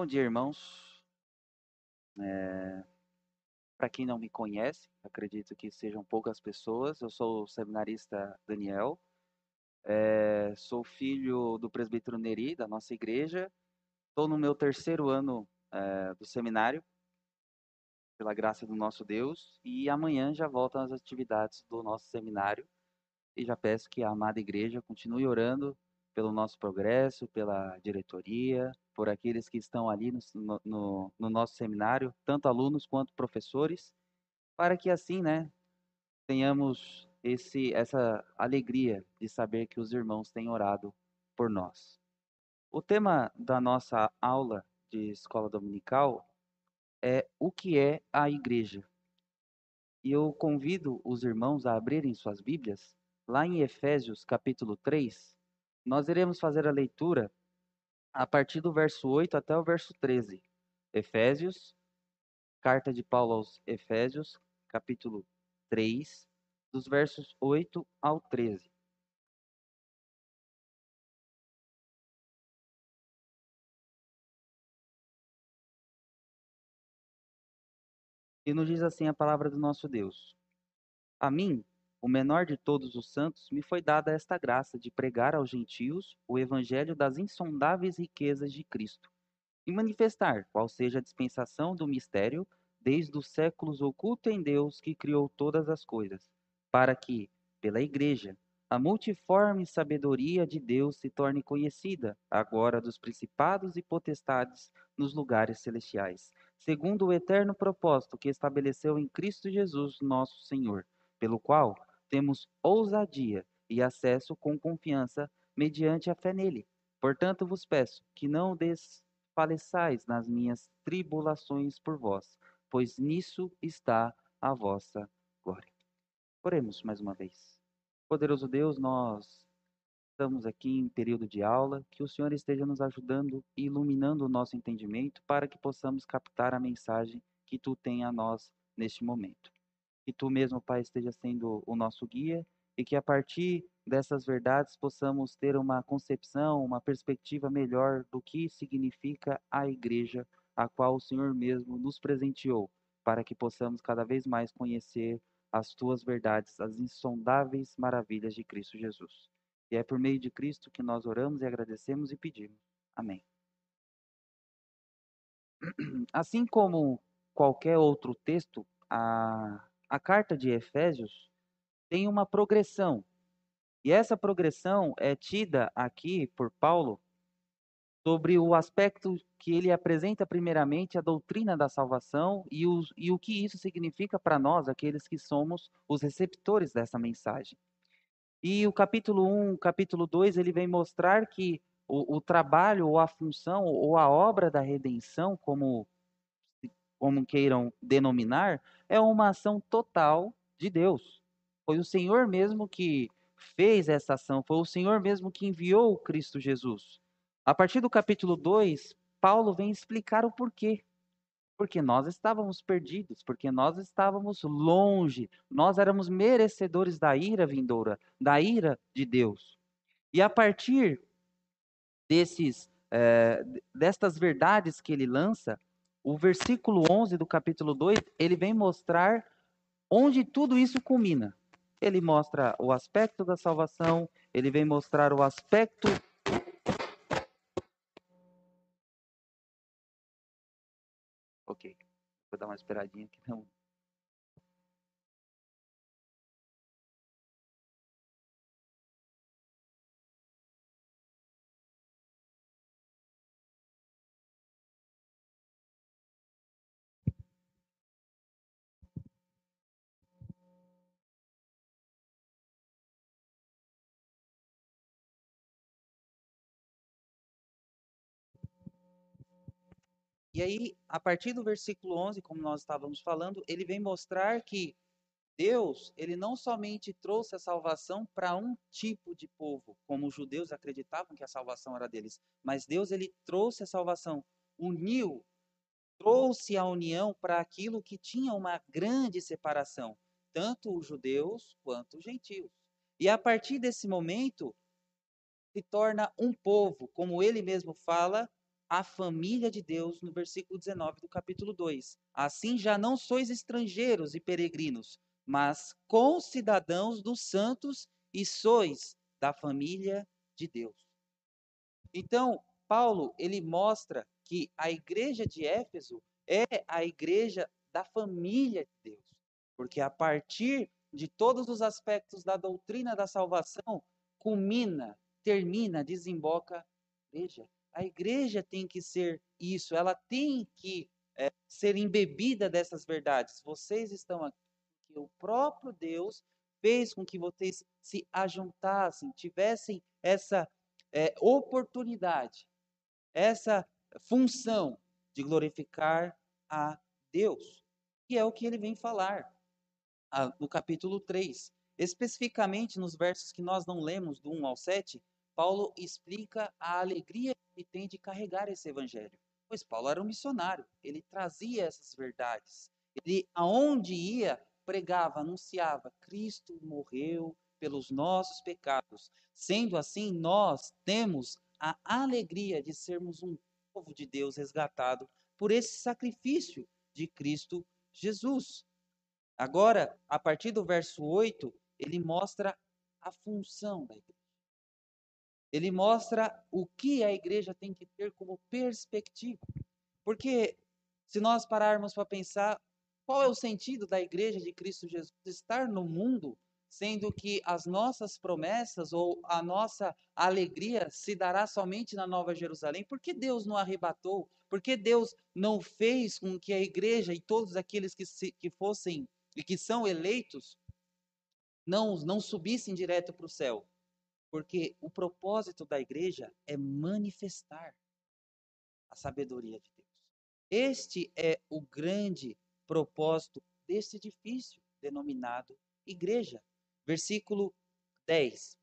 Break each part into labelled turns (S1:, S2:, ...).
S1: Bom dia, irmãos. É... Para quem não me conhece, acredito que sejam poucas pessoas. Eu sou o seminarista Daniel. É... Sou filho do presbítero Neri, da nossa igreja. Estou no meu terceiro ano é, do seminário, pela graça do nosso Deus. E amanhã já voltam as atividades do nosso seminário. E já peço que a amada igreja continue orando pelo nosso progresso, pela diretoria, por aqueles que estão ali no, no, no, nosso seminário, tanto alunos quanto professores, para que assim, né, tenhamos esse, essa alegria de saber que os irmãos têm orado por nós. O tema da nossa aula de escola dominical é o que é a igreja. E eu convido os irmãos a abrirem suas Bíblias lá em Efésios capítulo 3, nós iremos fazer a leitura a partir do verso 8 até o verso 13. Efésios, carta de Paulo aos Efésios, capítulo 3, dos versos 8 ao 13. E nos diz assim a palavra do nosso Deus: A mim, o menor de todos os santos, me foi dada esta graça de pregar aos gentios o evangelho das insondáveis riquezas de Cristo e manifestar qual seja a dispensação do mistério desde os séculos oculto em Deus que criou todas as coisas, para que, pela igreja, a multiforme sabedoria de Deus se torne conhecida agora dos principados e potestades nos lugares celestiais, segundo o eterno propósito que estabeleceu em Cristo Jesus, nosso Senhor, pelo qual temos ousadia e acesso com confiança mediante a fé nele. Portanto, vos peço que não desfaleçais nas minhas tribulações por vós, pois nisso está a vossa glória. Oremos mais uma vez. Poderoso Deus, nós estamos aqui em período de aula, que o Senhor esteja nos ajudando e iluminando o nosso entendimento para que possamos captar a mensagem que tu tem a nós neste momento que tu mesmo, Pai, esteja sendo o nosso guia e que a partir dessas verdades possamos ter uma concepção, uma perspectiva melhor do que significa a igreja a qual o Senhor mesmo nos presenteou, para que possamos cada vez mais conhecer as tuas verdades, as insondáveis maravilhas de Cristo Jesus. E é por meio de Cristo que nós oramos e agradecemos e pedimos. Amém. Assim como qualquer outro texto, a a carta de Efésios tem uma progressão. E essa progressão é tida aqui por Paulo sobre o aspecto que ele apresenta primeiramente a doutrina da salvação e, os, e o que isso significa para nós, aqueles que somos os receptores dessa mensagem. E o capítulo 1, capítulo 2, ele vem mostrar que o, o trabalho ou a função ou a obra da redenção, como como queiram denominar, é uma ação total de Deus. Foi o Senhor mesmo que fez essa ação, foi o Senhor mesmo que enviou Cristo Jesus. A partir do capítulo 2, Paulo vem explicar o porquê. Porque nós estávamos perdidos, porque nós estávamos longe, nós éramos merecedores da ira vindoura, da ira de Deus. E a partir desses, é, destas verdades que ele lança, o versículo 11 do capítulo 2, ele vem mostrar onde tudo isso culmina. Ele mostra o aspecto da salvação, ele vem mostrar o aspecto Ok, vou dar uma esperadinha aqui. Não. E aí, a partir do versículo 11, como nós estávamos falando, ele vem mostrar que Deus, ele não somente trouxe a salvação para um tipo de povo, como os judeus acreditavam que a salvação era deles, mas Deus ele trouxe a salvação, uniu, trouxe a união para aquilo que tinha uma grande separação, tanto os judeus quanto os gentios. E a partir desse momento se torna um povo, como ele mesmo fala, a família de Deus no versículo 19 do capítulo 2. Assim já não sois estrangeiros e peregrinos, mas concidadãos dos santos e sois da família de Deus. Então, Paulo, ele mostra que a igreja de Éfeso é a igreja da família de Deus, porque a partir de todos os aspectos da doutrina da salvação, culmina, termina, desemboca a igreja. A igreja tem que ser isso, ela tem que é, ser embebida dessas verdades. Vocês estão aqui, que o próprio Deus fez com que vocês se ajuntassem, tivessem essa é, oportunidade, essa função de glorificar a Deus. E é o que ele vem falar ah, no capítulo 3. Especificamente nos versos que nós não lemos, do 1 ao 7, Paulo explica a alegria que tem de carregar esse evangelho. Pois Paulo era um missionário, ele trazia essas verdades. Ele, aonde ia, pregava, anunciava: Cristo morreu pelos nossos pecados. Sendo assim, nós temos a alegria de sermos um povo de Deus resgatado por esse sacrifício de Cristo Jesus. Agora, a partir do verso 8, ele mostra a função da igreja. Ele mostra o que a igreja tem que ter como perspectiva. Porque se nós pararmos para pensar, qual é o sentido da igreja de Cristo Jesus estar no mundo, sendo que as nossas promessas ou a nossa alegria se dará somente na Nova Jerusalém? Por que Deus não arrebatou? Por que Deus não fez com que a igreja e todos aqueles que, se, que fossem e que são eleitos não, não subissem direto para o céu? Porque o propósito da igreja é manifestar a sabedoria de Deus. Este é o grande propósito deste edifício denominado igreja. Versículo 10.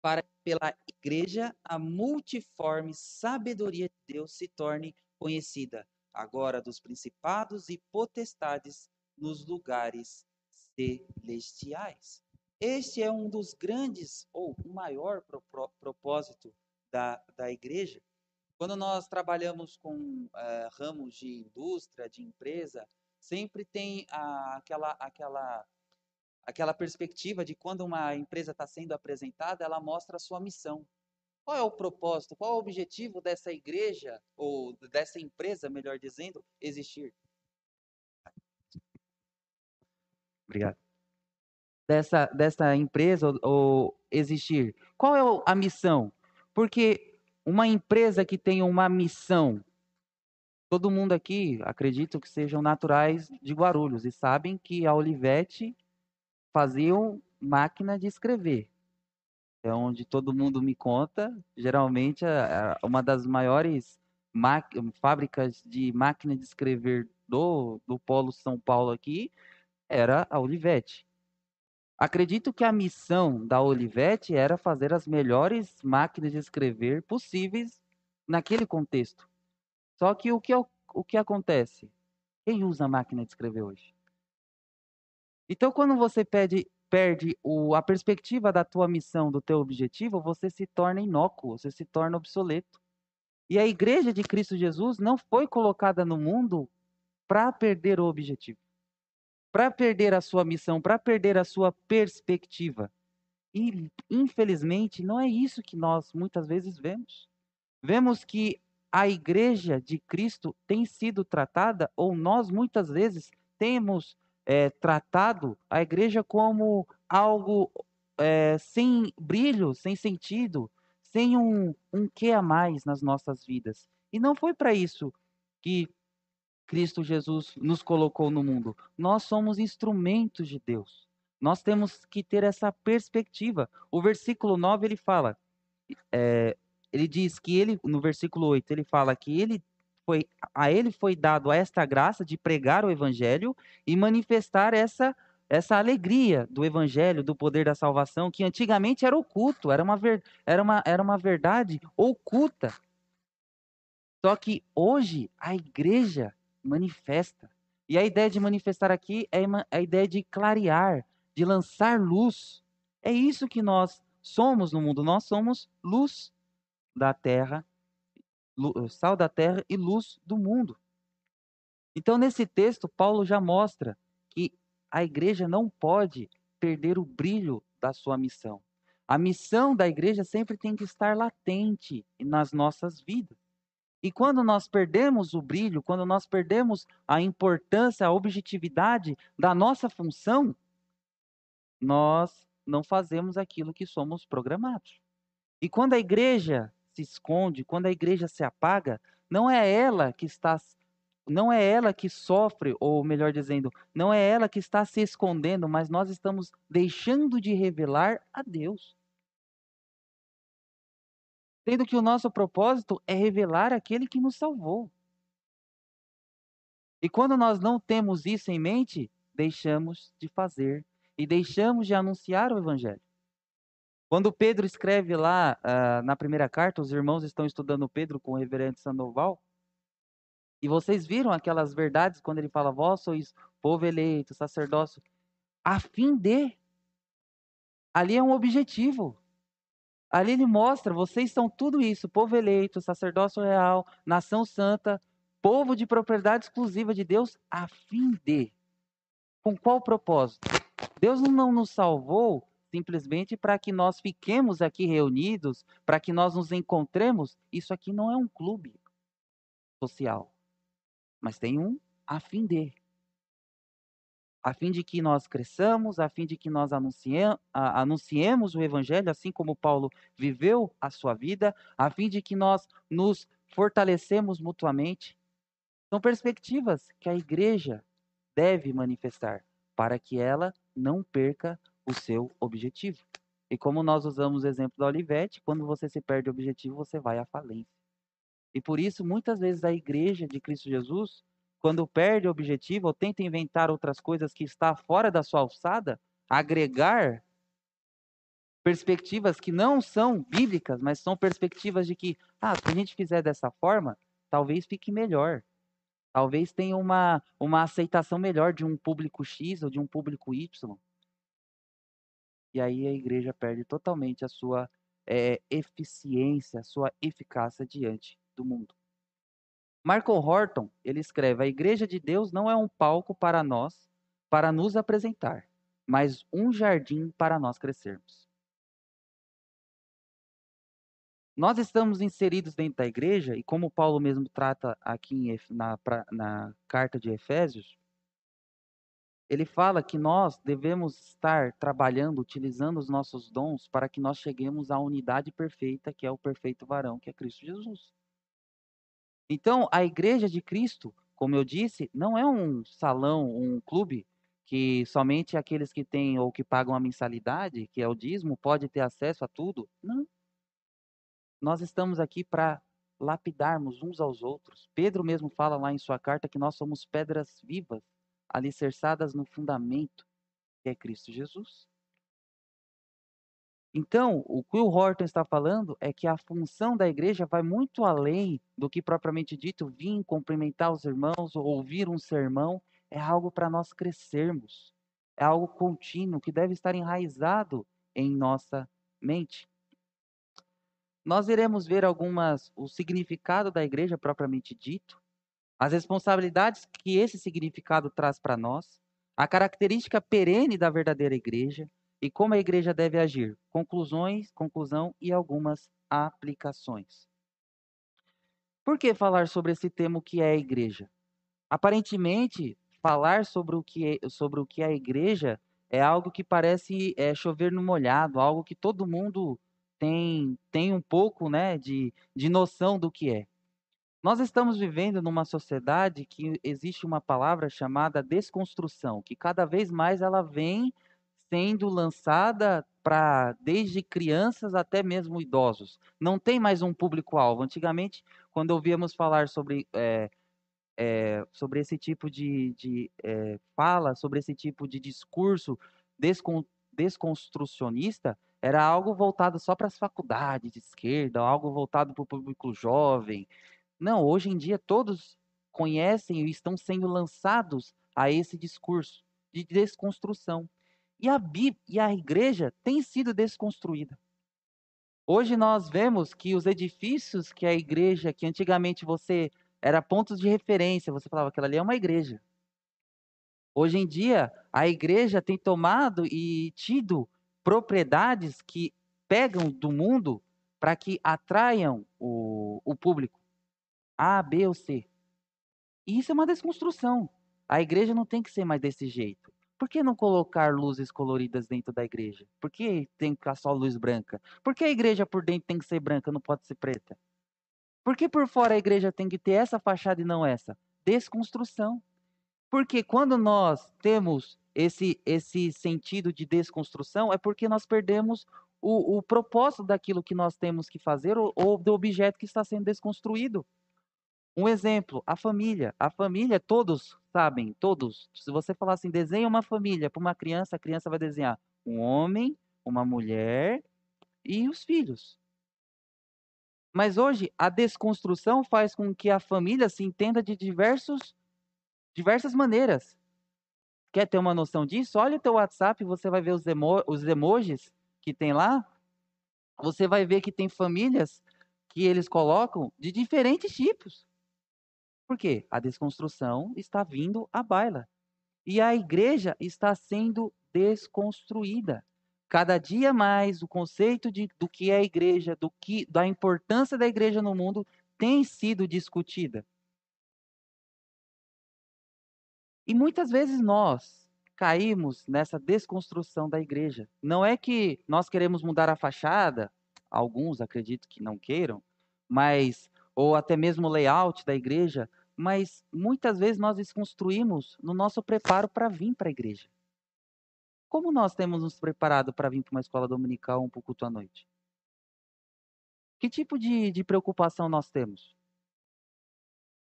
S1: Para pela igreja a multiforme sabedoria de Deus se torne conhecida, agora dos principados e potestades nos lugares celestiais. Este é um dos grandes, ou o maior pro, pro, propósito da, da igreja. Quando nós trabalhamos com uh, ramos de indústria, de empresa, sempre tem aquela, aquela, aquela perspectiva de quando uma empresa está sendo apresentada, ela mostra a sua missão. Qual é o propósito, qual é o objetivo dessa igreja, ou dessa empresa, melhor dizendo, existir? Obrigado dessa, dessa empresa ou, ou existir? Qual é a missão? Porque uma empresa que tem uma missão, todo mundo aqui acredito que sejam naturais de Guarulhos e sabem que a Olivetti fazia máquina de escrever. É onde todo mundo me conta, geralmente é uma das maiores fábricas de máquina de escrever do, do Polo São Paulo aqui era a Olivetti. Acredito que a missão da Olivetti era fazer as melhores máquinas de escrever possíveis naquele contexto. Só que o que, o que acontece? Quem usa máquina de escrever hoje? Então, quando você pede, perde o, a perspectiva da tua missão, do teu objetivo, você se torna inócuo, você se torna obsoleto. E a igreja de Cristo Jesus não foi colocada no mundo para perder o objetivo para perder a sua missão, para perder a sua perspectiva. E, infelizmente, não é isso que nós muitas vezes vemos. Vemos que a igreja de Cristo tem sido tratada, ou nós muitas vezes temos é, tratado a igreja como algo é, sem brilho, sem sentido, sem um, um que a mais nas nossas vidas. E não foi para isso que Cristo Jesus nos colocou no mundo. Nós somos instrumentos de Deus. Nós temos que ter essa perspectiva. O versículo 9 ele fala, é, ele diz que ele, no versículo 8, ele fala que ele foi, a ele foi dado esta graça de pregar o evangelho e manifestar essa essa alegria do evangelho, do poder da salvação, que antigamente era oculto, era uma, ver, era uma, era uma verdade oculta. Só que hoje a igreja manifesta. E a ideia de manifestar aqui é a ideia de clarear, de lançar luz. É isso que nós somos no mundo. Nós somos luz da terra. sal da terra e luz do mundo. Então, nesse texto, Paulo já mostra que a igreja não pode perder o brilho da sua missão. A missão da igreja sempre tem que estar latente nas nossas vidas. E quando nós perdemos o brilho, quando nós perdemos a importância, a objetividade da nossa função, nós não fazemos aquilo que somos programados. E quando a igreja se esconde, quando a igreja se apaga, não é ela que está não é ela que sofre, ou melhor dizendo, não é ela que está se escondendo, mas nós estamos deixando de revelar a Deus. Sendo que o nosso propósito é revelar aquele que nos salvou. E quando nós não temos isso em mente, deixamos de fazer e deixamos de anunciar o Evangelho. Quando Pedro escreve lá uh, na primeira carta, os irmãos estão estudando Pedro com o reverendo Sandoval, e vocês viram aquelas verdades quando ele fala, vós sois povo eleito, sacerdócio, a fim de. Ali é um objetivo. Ali ele mostra, vocês são tudo isso, povo eleito, sacerdócio real, nação santa, povo de propriedade exclusiva de Deus, a fim de. Com qual propósito? Deus não nos salvou simplesmente para que nós fiquemos aqui reunidos, para que nós nos encontremos. Isso aqui não é um clube social mas tem um a fim de. A fim de que nós cresçamos, a fim de que nós anunciemos o Evangelho, assim como Paulo viveu a sua vida, a fim de que nós nos fortalecemos mutuamente. São perspectivas que a igreja deve manifestar para que ela não perca o seu objetivo. E como nós usamos o exemplo da Olivete, quando você se perde o objetivo, você vai à falência. E por isso, muitas vezes, a igreja de Cristo Jesus, quando perde o objetivo ou tenta inventar outras coisas que está fora da sua alçada, agregar perspectivas que não são bíblicas, mas são perspectivas de que, ah, se a gente fizer dessa forma, talvez fique melhor. Talvez tenha uma, uma aceitação melhor de um público X ou de um público Y. E aí a igreja perde totalmente a sua é, eficiência, a sua eficácia diante do mundo. Michael Horton, ele escreve: A igreja de Deus não é um palco para nós, para nos apresentar, mas um jardim para nós crescermos. Nós estamos inseridos dentro da igreja, e como Paulo mesmo trata aqui na, na carta de Efésios, ele fala que nós devemos estar trabalhando, utilizando os nossos dons para que nós cheguemos à unidade perfeita, que é o perfeito varão, que é Cristo Jesus. Então, a igreja de Cristo, como eu disse, não é um salão, um clube que somente aqueles que têm ou que pagam a mensalidade, que é o dízimo, pode ter acesso a tudo. Não. Nós estamos aqui para lapidarmos uns aos outros. Pedro mesmo fala lá em sua carta que nós somos pedras vivas, alicerçadas no fundamento, que é Cristo Jesus. Então, o que o Horton está falando é que a função da igreja vai muito além do que propriamente dito vir cumprimentar os irmãos ou ouvir um sermão. É algo para nós crescermos. É algo contínuo que deve estar enraizado em nossa mente. Nós iremos ver algumas o significado da igreja propriamente dito, as responsabilidades que esse significado traz para nós, a característica perene da verdadeira igreja, e como a igreja deve agir? Conclusões, conclusão e algumas aplicações. Por que falar sobre esse tema que é a igreja? Aparentemente, falar sobre o que é, sobre o que é a igreja é algo que parece é, chover no molhado, algo que todo mundo tem, tem um pouco né, de, de noção do que é. Nós estamos vivendo numa sociedade que existe uma palavra chamada desconstrução, que cada vez mais ela vem sendo lançada para desde crianças até mesmo idosos. Não tem mais um público-alvo. Antigamente, quando ouvíamos falar sobre, é, é, sobre esse tipo de, de é, fala, sobre esse tipo de discurso descon, desconstrucionista, era algo voltado só para as faculdades de esquerda, algo voltado para o público jovem. Não, hoje em dia todos conhecem e estão sendo lançados a esse discurso de desconstrução. E a, Bíblia, e a igreja tem sido desconstruída. Hoje nós vemos que os edifícios que a igreja, que antigamente você era pontos de referência, você falava aquela ali é uma igreja. Hoje em dia, a igreja tem tomado e tido propriedades que pegam do mundo para que atraiam o, o público A, B ou C. E isso é uma desconstrução. A igreja não tem que ser mais desse jeito. Por que não colocar luzes coloridas dentro da igreja? Por que tem que ficar só luz branca? Por que a igreja por dentro tem que ser branca, não pode ser preta? Por que por fora a igreja tem que ter essa fachada e não essa? Desconstrução. Porque quando nós temos esse, esse sentido de desconstrução, é porque nós perdemos o, o propósito daquilo que nós temos que fazer ou, ou do objeto que está sendo desconstruído. Um exemplo, a família. A família, todos sabem, todos. Se você falar assim, desenha uma família para uma criança, a criança vai desenhar um homem, uma mulher e os filhos. Mas hoje, a desconstrução faz com que a família se entenda de diversos, diversas maneiras. Quer ter uma noção disso? Olha o teu WhatsApp, você vai ver os, emo os emojis que tem lá. Você vai ver que tem famílias que eles colocam de diferentes tipos. Por quê? A desconstrução está vindo à baila. E a igreja está sendo desconstruída. Cada dia mais o conceito de, do que é igreja, do que da importância da igreja no mundo tem sido discutida. E muitas vezes nós caímos nessa desconstrução da igreja. Não é que nós queremos mudar a fachada, alguns acredito que não queiram, mas ou até mesmo o layout da igreja, mas muitas vezes nós desconstruímos no nosso preparo para vir para a igreja. Como nós temos nos preparado para vir para uma escola dominical um pouco culto à noite? Que tipo de, de preocupação nós temos?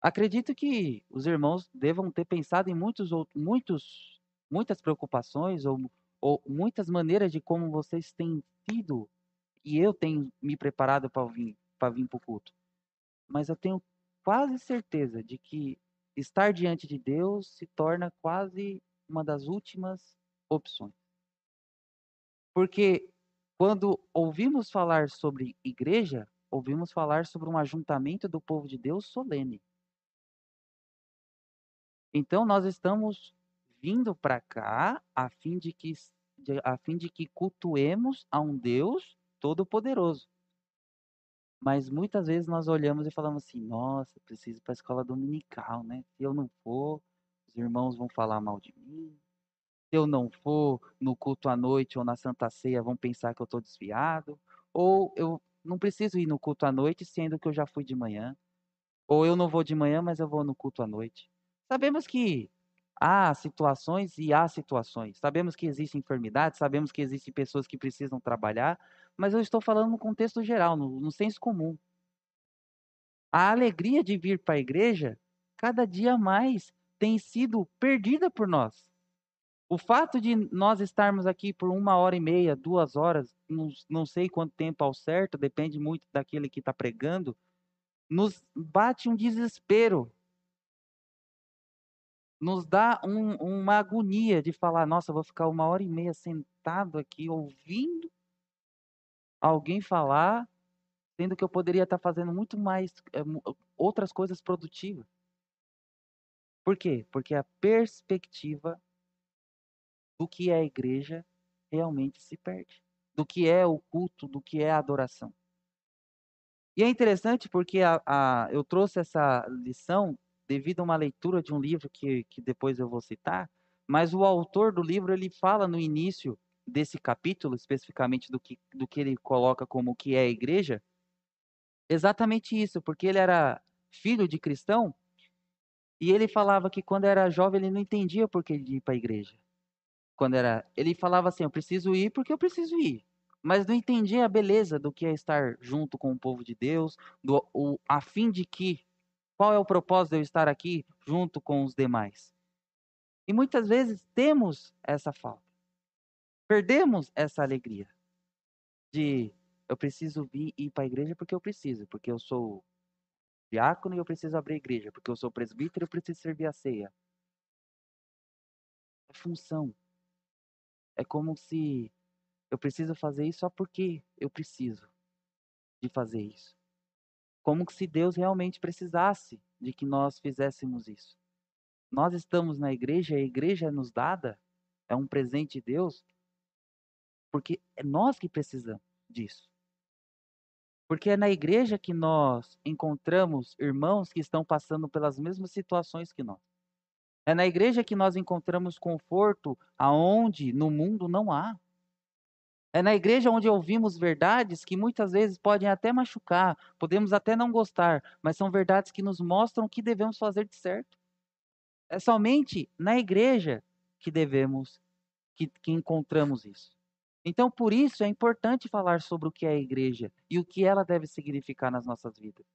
S1: Acredito que os irmãos devam ter pensado em muitos, muitos, muitas preocupações ou, ou muitas maneiras de como vocês têm tido e eu tenho me preparado para vir para vir para o culto. Mas eu tenho quase certeza de que estar diante de Deus se torna quase uma das últimas opções. Porque quando ouvimos falar sobre igreja, ouvimos falar sobre um ajuntamento do povo de Deus solene. Então nós estamos vindo para cá a fim de que a fim de que cultuemos a um Deus todo-poderoso. Mas muitas vezes nós olhamos e falamos assim: nossa, preciso ir para a escola dominical, né? Se eu não for, os irmãos vão falar mal de mim. Se eu não for no culto à noite ou na Santa Ceia, vão pensar que eu estou desviado. Ou eu não preciso ir no culto à noite, sendo que eu já fui de manhã. Ou eu não vou de manhã, mas eu vou no culto à noite. Sabemos que há situações e há situações. Sabemos que existem enfermidades, sabemos que existem pessoas que precisam trabalhar, mas eu estou falando no contexto geral, no, no senso comum. A alegria de vir para a igreja, cada dia mais, tem sido perdida por nós. O fato de nós estarmos aqui por uma hora e meia, duas horas, não, não sei quanto tempo ao certo, depende muito daquele que está pregando, nos bate um desespero. Nos dá um, uma agonia de falar: nossa, vou ficar uma hora e meia sentado aqui ouvindo alguém falar, sendo que eu poderia estar fazendo muito mais é, outras coisas produtivas. Por quê? Porque a perspectiva do que é a igreja realmente se perde. Do que é o culto, do que é a adoração. E é interessante porque a, a, eu trouxe essa lição devido a uma leitura de um livro que, que depois eu vou citar, mas o autor do livro ele fala no início desse capítulo, especificamente do que, do que ele coloca como que é a igreja, exatamente isso, porque ele era filho de cristão e ele falava que quando era jovem ele não entendia por que ir para a igreja. Quando era, ele falava assim, eu preciso ir porque eu preciso ir, mas não entendia a beleza do que é estar junto com o povo de Deus, do, o, a fim de que qual é o propósito de eu estar aqui junto com os demais. E muitas vezes temos essa falta perdemos essa alegria de eu preciso vir ir para a igreja porque eu preciso, porque eu sou diácono e eu preciso abrir a igreja, porque eu sou presbítero e eu preciso servir a ceia. É função. É como se eu preciso fazer isso só porque eu preciso. de fazer isso. Como se Deus realmente precisasse de que nós fizéssemos isso. Nós estamos na igreja, a igreja é nos dada, é um presente de Deus, porque é nós que precisamos disso. Porque é na igreja que nós encontramos irmãos que estão passando pelas mesmas situações que nós. É na igreja que nós encontramos conforto aonde no mundo não há. É na igreja onde ouvimos verdades que muitas vezes podem até machucar, podemos até não gostar, mas são verdades que nos mostram o que devemos fazer de certo. É somente na igreja que devemos, que, que encontramos isso. Então, por isso, é importante falar sobre o que é a igreja e o que ela deve significar nas nossas vidas.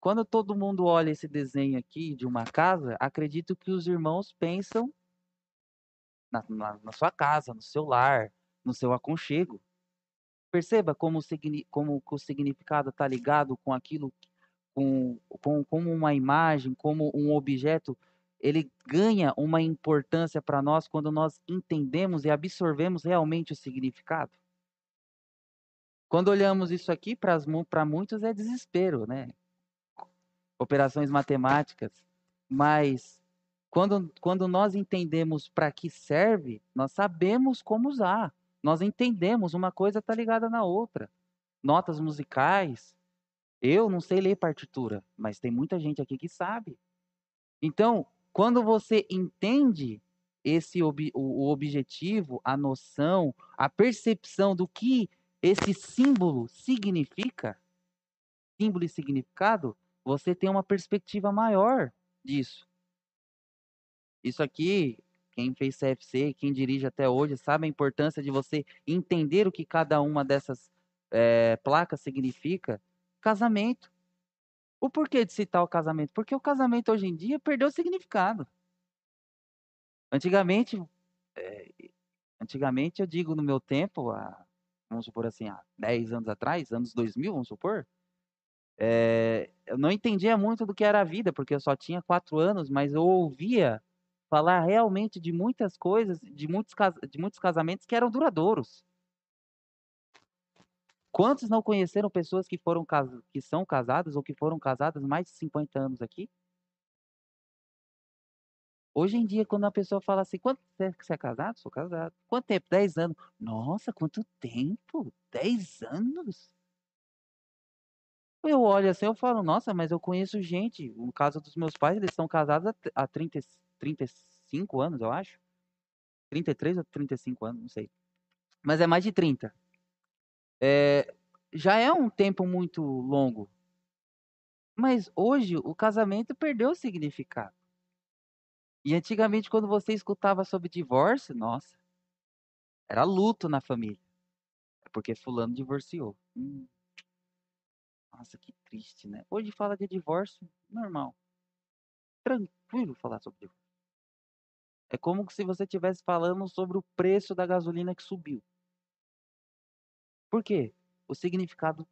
S1: Quando todo mundo olha esse desenho aqui de uma casa, acredito que os irmãos pensam na, na, na sua casa, no seu lar, no seu aconchego. Perceba como, como o significado está ligado com aquilo, com, com, como uma imagem, como um objeto, ele ganha uma importância para nós quando nós entendemos e absorvemos realmente o significado. Quando olhamos isso aqui, para muitos é desespero, né? operações matemáticas, mas quando, quando nós entendemos para que serve, nós sabemos como usar. Nós entendemos, uma coisa está ligada na outra. Notas musicais. Eu não sei ler partitura, mas tem muita gente aqui que sabe. Então, quando você entende esse ob, o, o objetivo, a noção, a percepção do que esse símbolo significa, símbolo e significado, você tem uma perspectiva maior disso. Isso aqui, quem fez CFC, quem dirige até hoje, sabe a importância de você entender o que cada uma dessas é, placas significa. Casamento. O porquê de citar o casamento? Porque o casamento hoje em dia perdeu o significado. Antigamente, é, antigamente eu digo no meu tempo, há, vamos supor assim, há 10 anos atrás, anos 2000, vamos supor, é, eu não entendia muito do que era a vida, porque eu só tinha quatro anos, mas eu ouvia falar realmente de muitas coisas, de muitos, de muitos casamentos que eram duradouros. Quantos não conheceram pessoas que foram que são casadas ou que foram casadas mais de 50 anos aqui? Hoje em dia, quando a pessoa fala assim, quanto tempo você é casado? Sou casado. Quanto tempo? 10 anos. Nossa, quanto tempo? 10 anos? Eu olho assim, eu falo, nossa, mas eu conheço gente. No caso dos meus pais, eles estão casados há 30, 35 anos, eu acho. 33 ou 35 anos, não sei. Mas é mais de 30. É, já é um tempo muito longo. Mas hoje o casamento perdeu o significado. E antigamente, quando você escutava sobre divórcio, nossa, era luto na família. É porque fulano divorciou. Hum. Nossa, que triste, né? Hoje fala de divórcio, normal. Tranquilo falar sobre divórcio. É como se você estivesse falando sobre o preço da gasolina que subiu. Por quê? O significado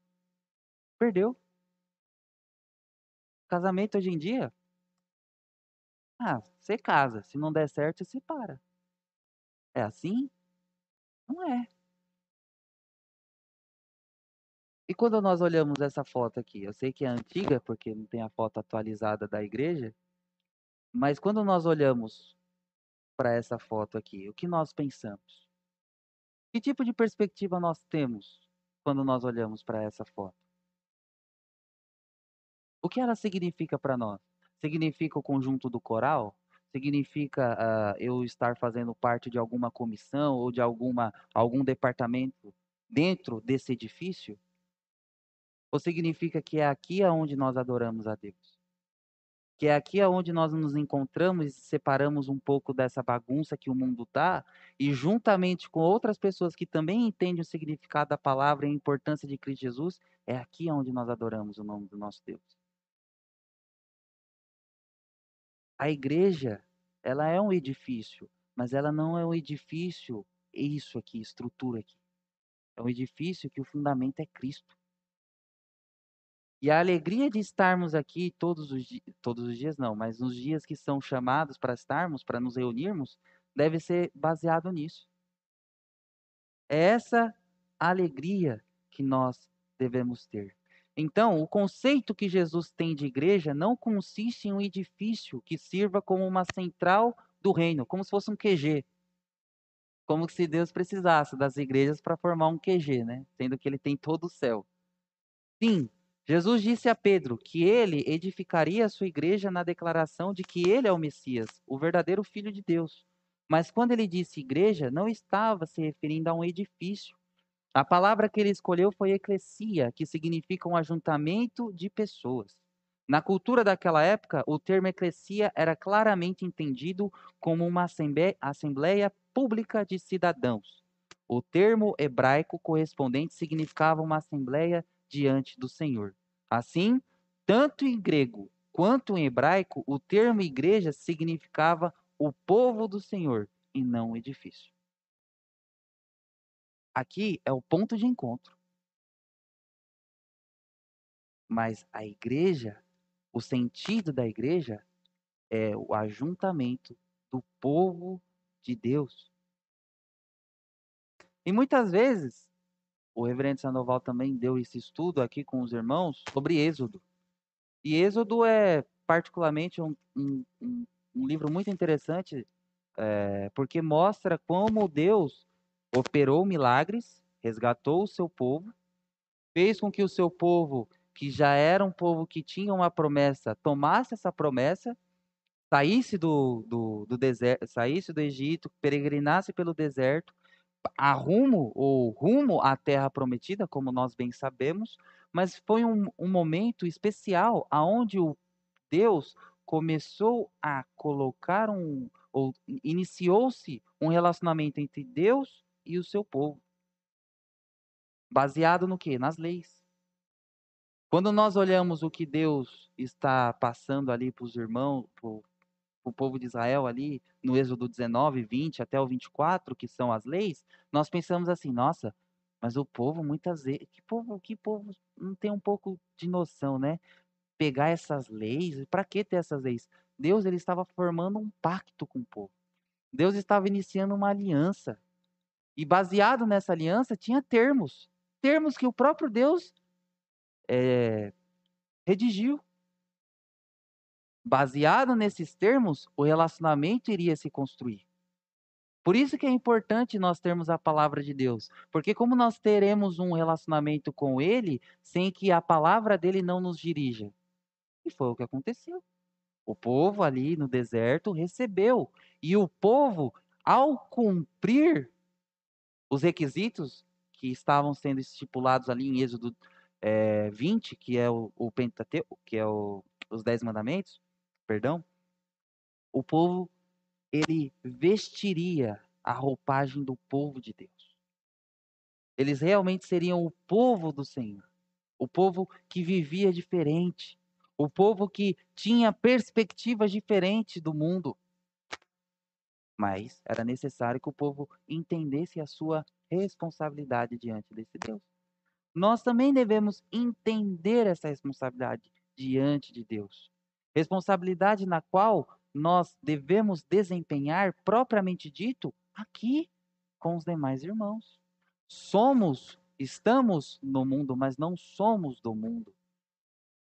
S1: perdeu. Casamento hoje em dia? Ah, você casa. Se não der certo, você separa. É assim? Não é. E quando nós olhamos essa foto aqui, eu sei que é antiga, porque não tem a foto atualizada da igreja, mas quando nós olhamos para essa foto aqui, o que nós pensamos? Que tipo de perspectiva nós temos quando nós olhamos para essa foto? O que ela significa para nós? Significa o conjunto do coral? Significa uh, eu estar fazendo parte de alguma comissão ou de alguma, algum departamento dentro desse edifício? Ou significa que é aqui aonde nós adoramos a Deus? Que é aqui aonde nós nos encontramos e separamos um pouco dessa bagunça que o mundo está e juntamente com outras pessoas que também entendem o significado da palavra e a importância de Cristo Jesus, é aqui aonde nós adoramos o nome do nosso Deus. A igreja, ela é um edifício, mas ela não é um edifício isso aqui, estrutura aqui. É um edifício que o fundamento é Cristo. E a alegria de estarmos aqui todos os, todos os dias, não, mas nos dias que são chamados para estarmos, para nos reunirmos, deve ser baseado nisso. É essa alegria que nós devemos ter. Então, o conceito que Jesus tem de igreja não consiste em um edifício que sirva como uma central do reino, como se fosse um QG. Como se Deus precisasse das igrejas para formar um QG, né? Sendo que ele tem todo o céu. Sim, Jesus disse a Pedro que ele edificaria a sua igreja na declaração de que ele é o Messias, o verdadeiro Filho de Deus. Mas quando ele disse igreja, não estava se referindo a um edifício. A palavra que ele escolheu foi eclesia, que significa um ajuntamento de pessoas. Na cultura daquela época, o termo eclesia era claramente entendido como uma assembleia pública de cidadãos. O termo hebraico correspondente significava uma assembleia diante do Senhor. Assim, tanto em grego quanto em hebraico, o termo igreja significava o povo do Senhor e não o edifício. Aqui é o ponto de encontro. Mas a igreja, o sentido da igreja é o ajuntamento do povo de Deus. E muitas vezes o reverendo Sandoval também deu esse estudo aqui com os irmãos sobre Êxodo. E Êxodo é particularmente um, um, um livro muito interessante, é, porque mostra como Deus operou milagres, resgatou o seu povo, fez com que o seu povo, que já era um povo que tinha uma promessa, tomasse essa promessa, saísse do, do, do deserto, saísse do Egito, peregrinasse pelo deserto, a rumo ou rumo à terra prometida, como nós bem sabemos, mas foi um, um momento especial aonde o Deus começou a colocar um ou iniciou-se um relacionamento entre Deus e o seu povo. Baseado no que? Nas leis. Quando nós olhamos o que Deus está passando ali para os irmãos, o povo de Israel ali no Êxodo 19, 20 até o 24, que são as leis, nós pensamos assim, nossa, mas o povo muitas vezes, que povo, que povo não tem um pouco de noção, né? Pegar essas leis, para que ter essas leis? Deus ele estava formando um pacto com o povo. Deus estava iniciando uma aliança. E baseado nessa aliança tinha termos, termos que o próprio Deus é, redigiu. Baseado nesses termos, o relacionamento iria se construir. Por isso que é importante nós termos a palavra de Deus, porque como nós teremos um relacionamento com ele sem que a palavra dele não nos dirija? E foi o que aconteceu. O povo ali no deserto recebeu, e o povo, ao cumprir os requisitos que estavam sendo estipulados ali em Êxodo é, 20, que é o, o Pentateuco, que é o, os Dez Mandamentos, perdão, o povo ele vestiria a roupagem do povo de Deus. Eles realmente seriam o povo do Senhor, o povo que vivia diferente, o povo que tinha perspectivas diferentes do mundo. Mas era necessário que o povo entendesse a sua responsabilidade diante desse Deus. Nós também devemos entender essa responsabilidade diante de Deus responsabilidade na qual nós devemos desempenhar, propriamente dito, aqui com os demais irmãos. Somos, estamos no mundo, mas não somos do mundo.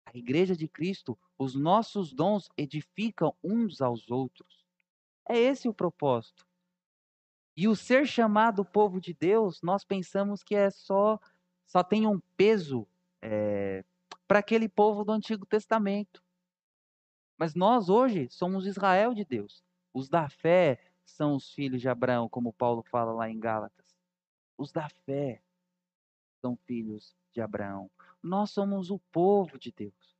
S1: A igreja de Cristo, os nossos dons edificam uns aos outros. É esse o propósito. E o ser chamado povo de Deus, nós pensamos que é só, só tem um peso é, para aquele povo do Antigo Testamento. Mas nós hoje somos Israel de Deus. Os da fé são os filhos de Abraão, como Paulo fala lá em Gálatas. Os da fé são filhos de Abraão. Nós somos o povo de Deus.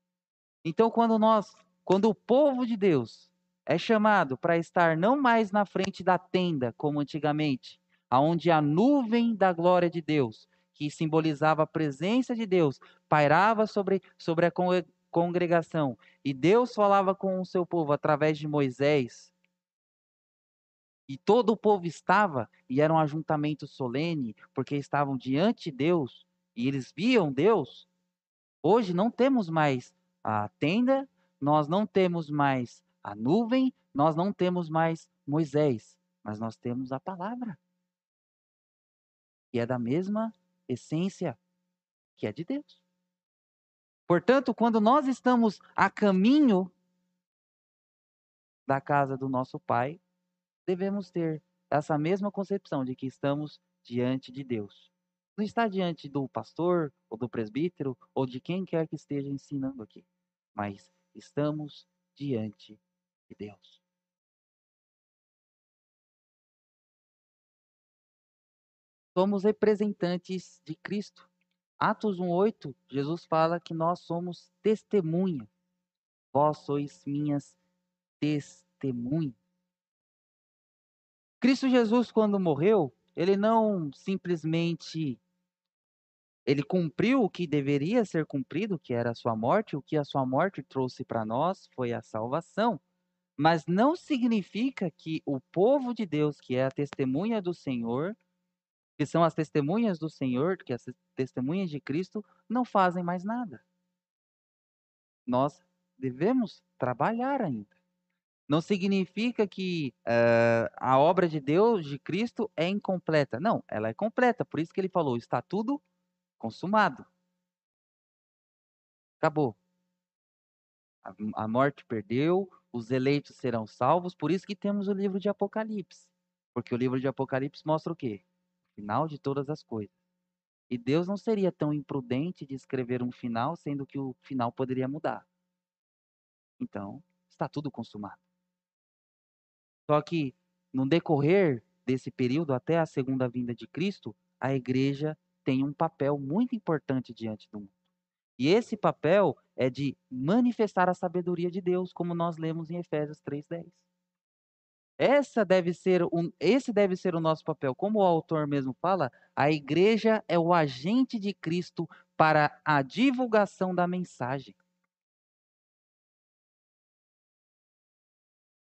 S1: Então, quando nós, quando o povo de Deus é chamado para estar não mais na frente da tenda, como antigamente, aonde a nuvem da glória de Deus, que simbolizava a presença de Deus, pairava sobre, sobre a congregação. E Deus falava com o seu povo através de Moisés. E todo o povo estava, e era um ajuntamento solene, porque estavam diante de Deus, e eles viam Deus. Hoje não temos mais a tenda, nós não temos mais a nuvem, nós não temos mais Moisés, mas nós temos a palavra. E é da mesma essência que é de Deus. Portanto, quando nós estamos a caminho da casa do nosso Pai, devemos ter essa mesma concepção de que estamos diante de Deus. Não está diante do pastor, ou do presbítero, ou de quem quer que esteja ensinando aqui, mas estamos diante de Deus. Somos representantes de Cristo. Atos 1:8, Jesus fala que nós somos testemunha. Vós sois minhas testemunhas. Cristo Jesus quando morreu, ele não simplesmente ele cumpriu o que deveria ser cumprido, que era a sua morte, o que a sua morte trouxe para nós foi a salvação. Mas não significa que o povo de Deus, que é a testemunha do Senhor, que são as testemunhas do Senhor, que as testemunhas de Cristo, não fazem mais nada. Nós devemos trabalhar ainda. Não significa que uh, a obra de Deus, de Cristo, é incompleta. Não, ela é completa. Por isso que ele falou: está tudo consumado. Acabou. A, a morte perdeu, os eleitos serão salvos. Por isso que temos o livro de Apocalipse. Porque o livro de Apocalipse mostra o quê? Final de todas as coisas. E Deus não seria tão imprudente de escrever um final, sendo que o final poderia mudar. Então, está tudo consumado. Só que, no decorrer desse período, até a segunda vinda de Cristo, a igreja tem um papel muito importante diante do mundo. E esse papel é de manifestar a sabedoria de Deus, como nós lemos em Efésios 3:10. Essa deve ser um, esse deve ser o nosso papel. Como o autor mesmo fala, a igreja é o agente de Cristo para a divulgação da mensagem.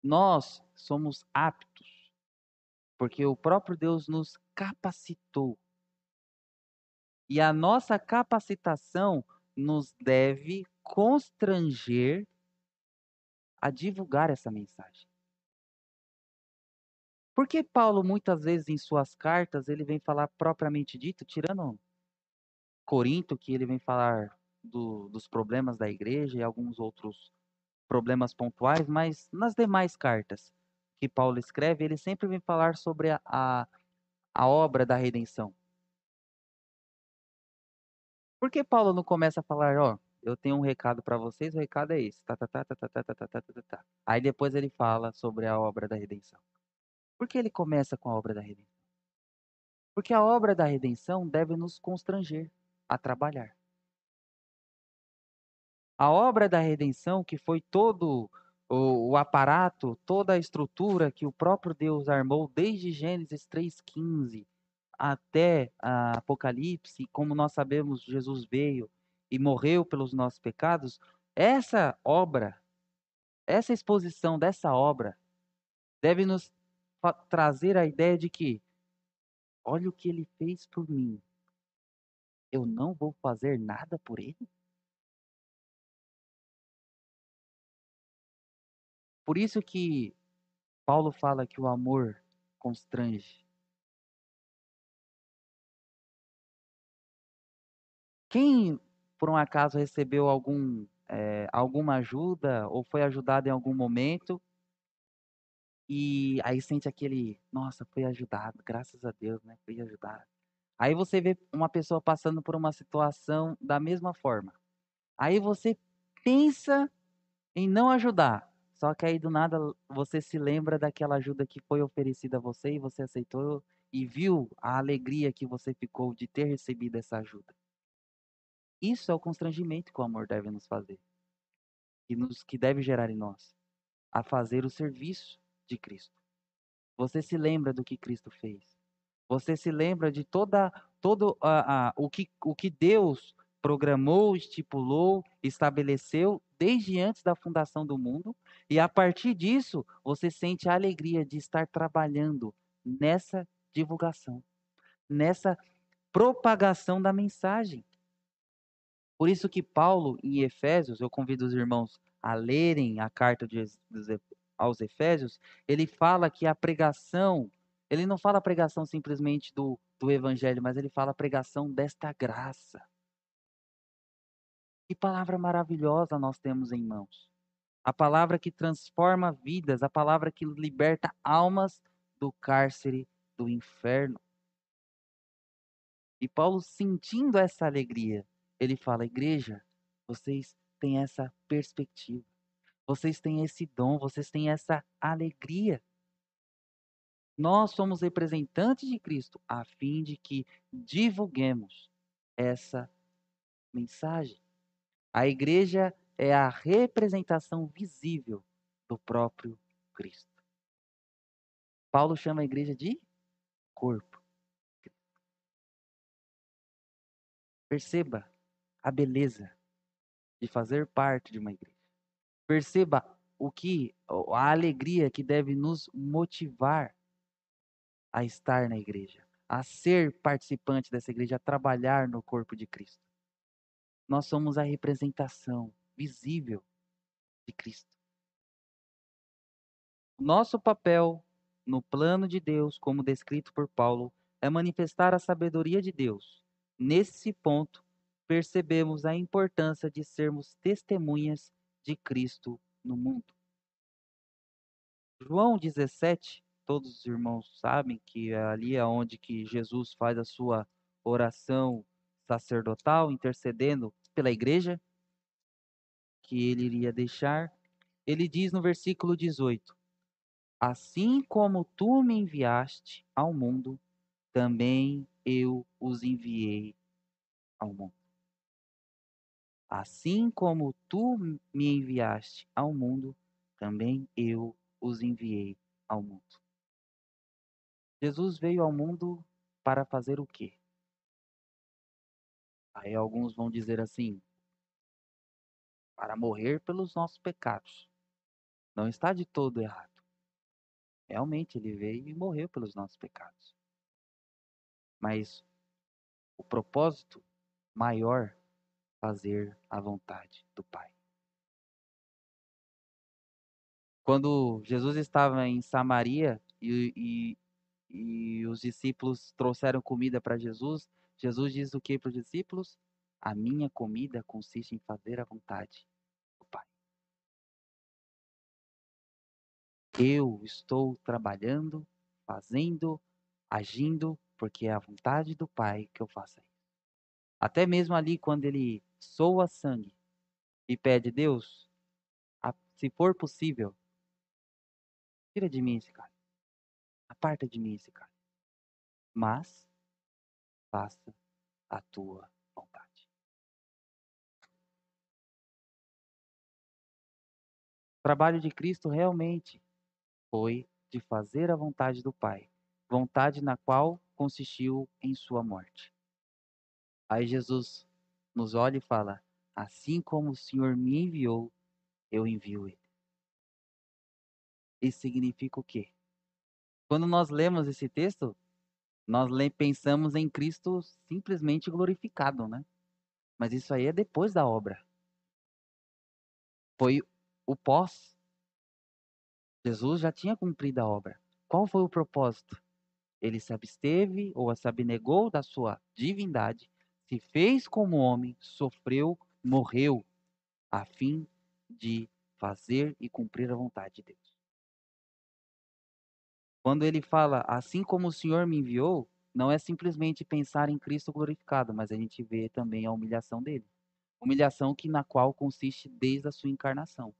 S1: Nós somos aptos, porque o próprio Deus nos capacitou. E a nossa capacitação nos deve constranger a divulgar essa mensagem. Porque Paulo, muitas vezes, em suas cartas, ele vem falar propriamente dito, tirando Corinto, que ele vem falar do, dos problemas da igreja e alguns outros problemas pontuais, mas nas demais cartas que Paulo escreve, ele sempre vem falar sobre a, a, a obra da redenção. Por que Paulo não começa a falar, ó, eu tenho um recado para vocês, o recado é esse, tá, tá, tá, tá, tá, tá, tá, tá, tá, tá. Aí depois ele fala sobre a obra da redenção. Por que ele começa com a obra da redenção? Porque a obra da redenção deve nos constranger a trabalhar. A obra da redenção, que foi todo o, o aparato, toda a estrutura que o próprio Deus armou desde Gênesis 3,15 até Apocalipse, como nós sabemos, Jesus veio e morreu pelos nossos pecados, essa obra, essa exposição dessa obra, deve nos trazer a ideia de que, olha o que ele fez por mim, eu não vou fazer nada por ele? Por isso que Paulo fala que o amor constrange. Quem, por um acaso, recebeu algum, é, alguma ajuda ou foi ajudado em algum momento e aí sente aquele, nossa, foi ajudado, graças a Deus, né? Fui ajudado. Aí você vê uma pessoa passando por uma situação da mesma forma. Aí você pensa em não ajudar. Só que aí do nada você se lembra daquela ajuda que foi oferecida a você e você aceitou e viu a alegria que você ficou de ter recebido essa ajuda. Isso é o constrangimento que o amor deve nos fazer. Que, nos, que deve gerar em nós. A fazer o serviço de Cristo. Você se lembra do que Cristo fez. Você se lembra de toda todo uh, uh, o que o que Deus programou, estipulou, estabeleceu desde antes da fundação do mundo, e a partir disso, você sente a alegria de estar trabalhando nessa divulgação, nessa propagação da mensagem. Por isso que Paulo, em Efésios, eu convido os irmãos a lerem a carta de, aos Efésios, ele fala que a pregação Ele não fala a pregação simplesmente do, do evangelho, mas ele fala a pregação desta graça. Que palavra maravilhosa nós temos em mãos. A palavra que transforma vidas, a palavra que liberta almas do cárcere do inferno. E Paulo, sentindo essa alegria, ele fala: Igreja, vocês têm essa perspectiva, vocês têm esse dom, vocês têm essa alegria. Nós somos representantes de Cristo a fim de que divulguemos essa mensagem. A igreja é a representação visível do próprio Cristo. Paulo chama a igreja de corpo. Perceba a beleza de fazer parte de uma igreja. Perceba o que a alegria que deve nos motivar a estar na igreja, a ser participante dessa igreja, a trabalhar no corpo de Cristo. Nós somos a representação visível de Cristo. Nosso papel no plano de Deus, como descrito por Paulo, é manifestar a sabedoria de Deus. Nesse ponto, percebemos a importância de sermos testemunhas de Cristo no mundo. João 17 todos os irmãos sabem que é ali é onde que Jesus faz a sua oração sacerdotal, intercedendo pela igreja que ele iria deixar. Ele diz no versículo 18: Assim como tu me enviaste ao mundo, também eu os enviei ao mundo. Assim como tu me enviaste ao mundo, também eu os enviei ao mundo. Jesus veio ao mundo para fazer o quê? Aí alguns vão dizer assim: para morrer pelos nossos pecados. Não está de todo errado. Realmente ele veio e morreu pelos nossos pecados. Mas o propósito maior fazer a vontade do Pai. Quando Jesus estava em Samaria e, e e os discípulos trouxeram comida para Jesus, Jesus diz o que para os discípulos? A minha comida consiste em fazer a vontade do Pai. Eu estou trabalhando, fazendo, agindo, porque é a vontade do Pai que eu faça isso. Até mesmo ali, quando ele soa sangue e pede, Deus, se for possível, tira de mim esse cara. Aparta de mim esse cara. Mas faça a tua vontade. O trabalho de Cristo realmente foi de fazer a vontade do Pai, vontade na qual consistiu em sua morte. Aí Jesus nos olha e fala: Assim como o Senhor me enviou, eu envio ele. Isso significa o quê? Quando nós lemos esse texto, nós pensamos em Cristo simplesmente glorificado, né? Mas isso aí é depois da obra. Foi o pós. Jesus já tinha cumprido a obra. Qual foi o propósito? Ele se absteve ou se abnegou da sua divindade, se fez como homem, sofreu, morreu, a fim de fazer e cumprir a vontade de Deus. Quando ele fala, assim como o Senhor me enviou, não é simplesmente pensar em Cristo glorificado, mas a gente vê também a humilhação dele. Humilhação que na qual consiste desde a sua encarnação.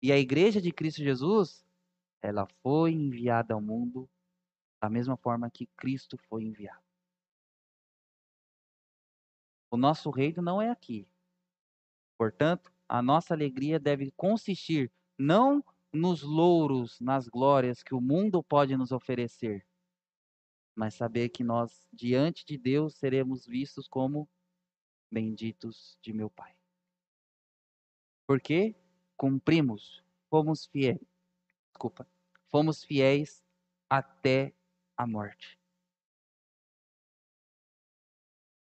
S1: E a igreja de Cristo Jesus, ela foi enviada ao mundo da mesma forma que Cristo foi enviado. O nosso reino não é aqui. Portanto, a nossa alegria deve consistir não nos louros, nas glórias que o mundo pode nos oferecer, mas saber que nós, diante de Deus, seremos vistos como benditos de meu Pai. Porque cumprimos, fomos fiéis, desculpa, fomos fiéis até a morte.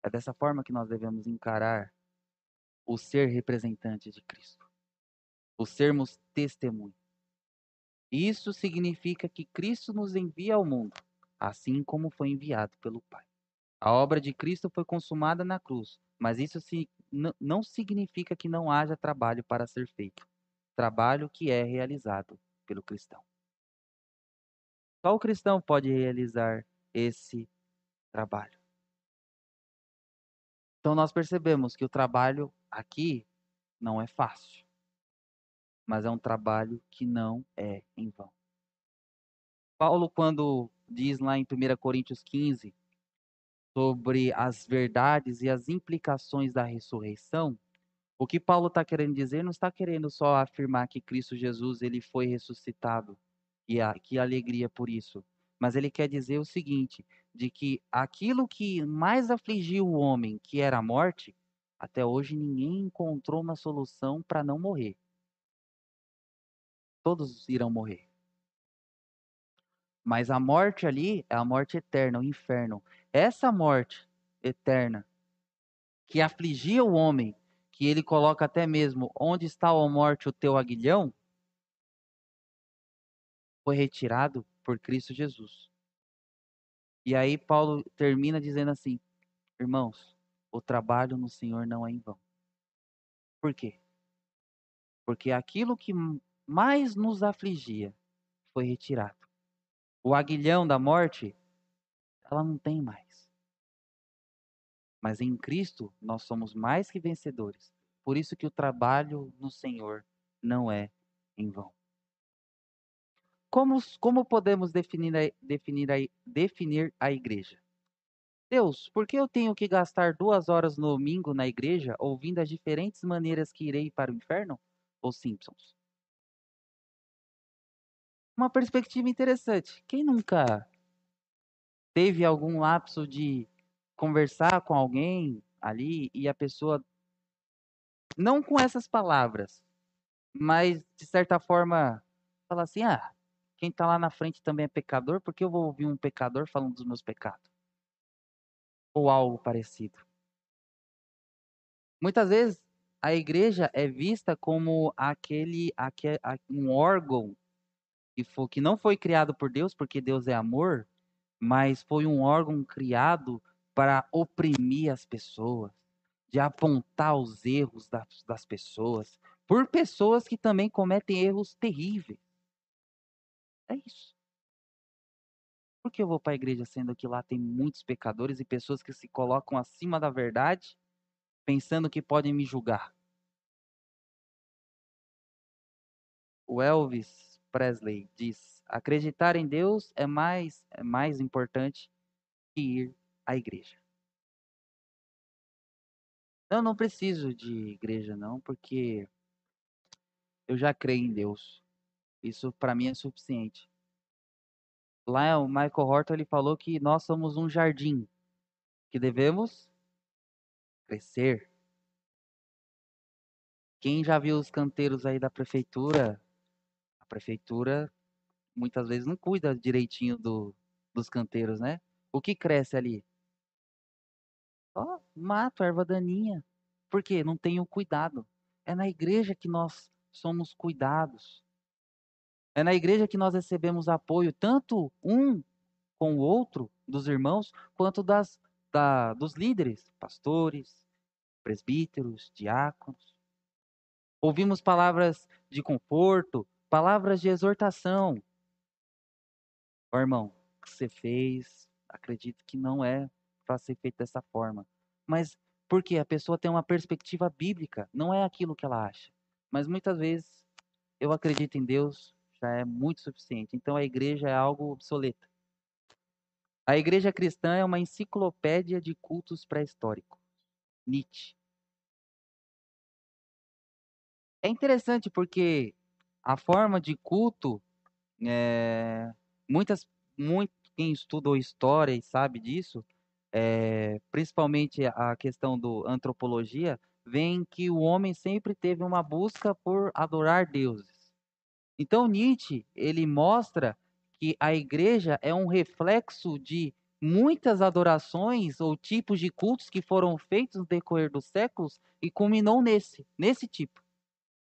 S1: É dessa forma que nós devemos encarar o ser representante de Cristo o sermos testemunho. Isso significa que Cristo nos envia ao mundo, assim como foi enviado pelo Pai. A obra de Cristo foi consumada na cruz, mas isso não significa que não haja trabalho para ser feito. Trabalho que é realizado pelo cristão. Só o cristão pode realizar esse trabalho. Então nós percebemos que o trabalho aqui não é fácil, mas é um trabalho que não é em vão. Paulo, quando diz lá em 1 Coríntios 15 sobre as verdades e as implicações da ressurreição, o que Paulo está querendo dizer não está querendo só afirmar que Cristo Jesus ele foi ressuscitado e a, que alegria por isso. Mas ele quer dizer o seguinte, de que aquilo que mais afligiu o homem, que era a morte, até hoje ninguém encontrou uma solução para não morrer. Todos irão morrer. Mas a morte ali é a morte eterna, o inferno. Essa morte eterna que afligia o homem, que ele coloca até mesmo onde está a morte o teu aguilhão, foi retirado por Cristo Jesus. E aí Paulo termina dizendo assim: Irmãos, o trabalho no Senhor não é em vão. Por quê? Porque aquilo que mais nos afligia foi retirado. O aguilhão da morte, ela não tem mais. Mas em Cristo nós somos mais que vencedores. Por isso que o trabalho no Senhor não é em vão. Como, como podemos definir a, definir, a, definir a igreja? Deus, por que eu tenho que gastar duas horas no domingo na igreja ouvindo as diferentes maneiras que irei para o inferno? Os Simpsons. Uma perspectiva interessante. Quem nunca teve algum lapso de conversar com alguém ali e a pessoa, não com essas palavras, mas de certa forma, falar assim: ah, quem está lá na frente também é pecador, porque eu vou ouvir um pecador falando dos meus pecados? Ou algo parecido. Muitas vezes a igreja é vista como aquele, aquele um órgão que, foi, que não foi criado por Deus, porque Deus é amor, mas foi um órgão criado para oprimir as pessoas, de apontar os erros das, das pessoas, por pessoas que também cometem erros terríveis. É isso. Por que eu vou para a igreja sendo que lá tem muitos pecadores e pessoas que se colocam acima da verdade, pensando que podem me julgar? O Elvis Presley diz: acreditar em Deus é mais, é mais importante que ir à igreja. Eu não preciso de igreja, não, porque eu já creio em Deus. Isso para mim é suficiente. Lá o Michael Horton ele falou que nós somos um jardim que devemos crescer. Quem já viu os canteiros aí da prefeitura? A prefeitura muitas vezes não cuida direitinho do, dos canteiros, né? O que cresce ali? Ó, mato, erva daninha. Por quê? Não tenho cuidado. É na igreja que nós somos cuidados. É na igreja que nós recebemos apoio, tanto um com o outro, dos irmãos, quanto das, da, dos líderes, pastores, presbíteros, diáconos. Ouvimos palavras de conforto, palavras de exortação. Ó, irmão, o que você fez, acredito que não é para ser feito dessa forma. Mas porque a pessoa tem uma perspectiva bíblica, não é aquilo que ela acha. Mas muitas vezes eu acredito em Deus, já é muito suficiente. Então a igreja é algo obsoleto. A igreja cristã é uma enciclopédia de cultos pré-históricos. Nietzsche. É interessante porque a forma de culto, é, muitas, muito, quem estudou história e sabe disso, é, principalmente a questão do antropologia, vem que o homem sempre teve uma busca por adorar deuses. Então Nietzsche, ele mostra que a igreja é um reflexo de muitas adorações ou tipos de cultos que foram feitos no decorrer dos séculos e culminou nesse, nesse tipo.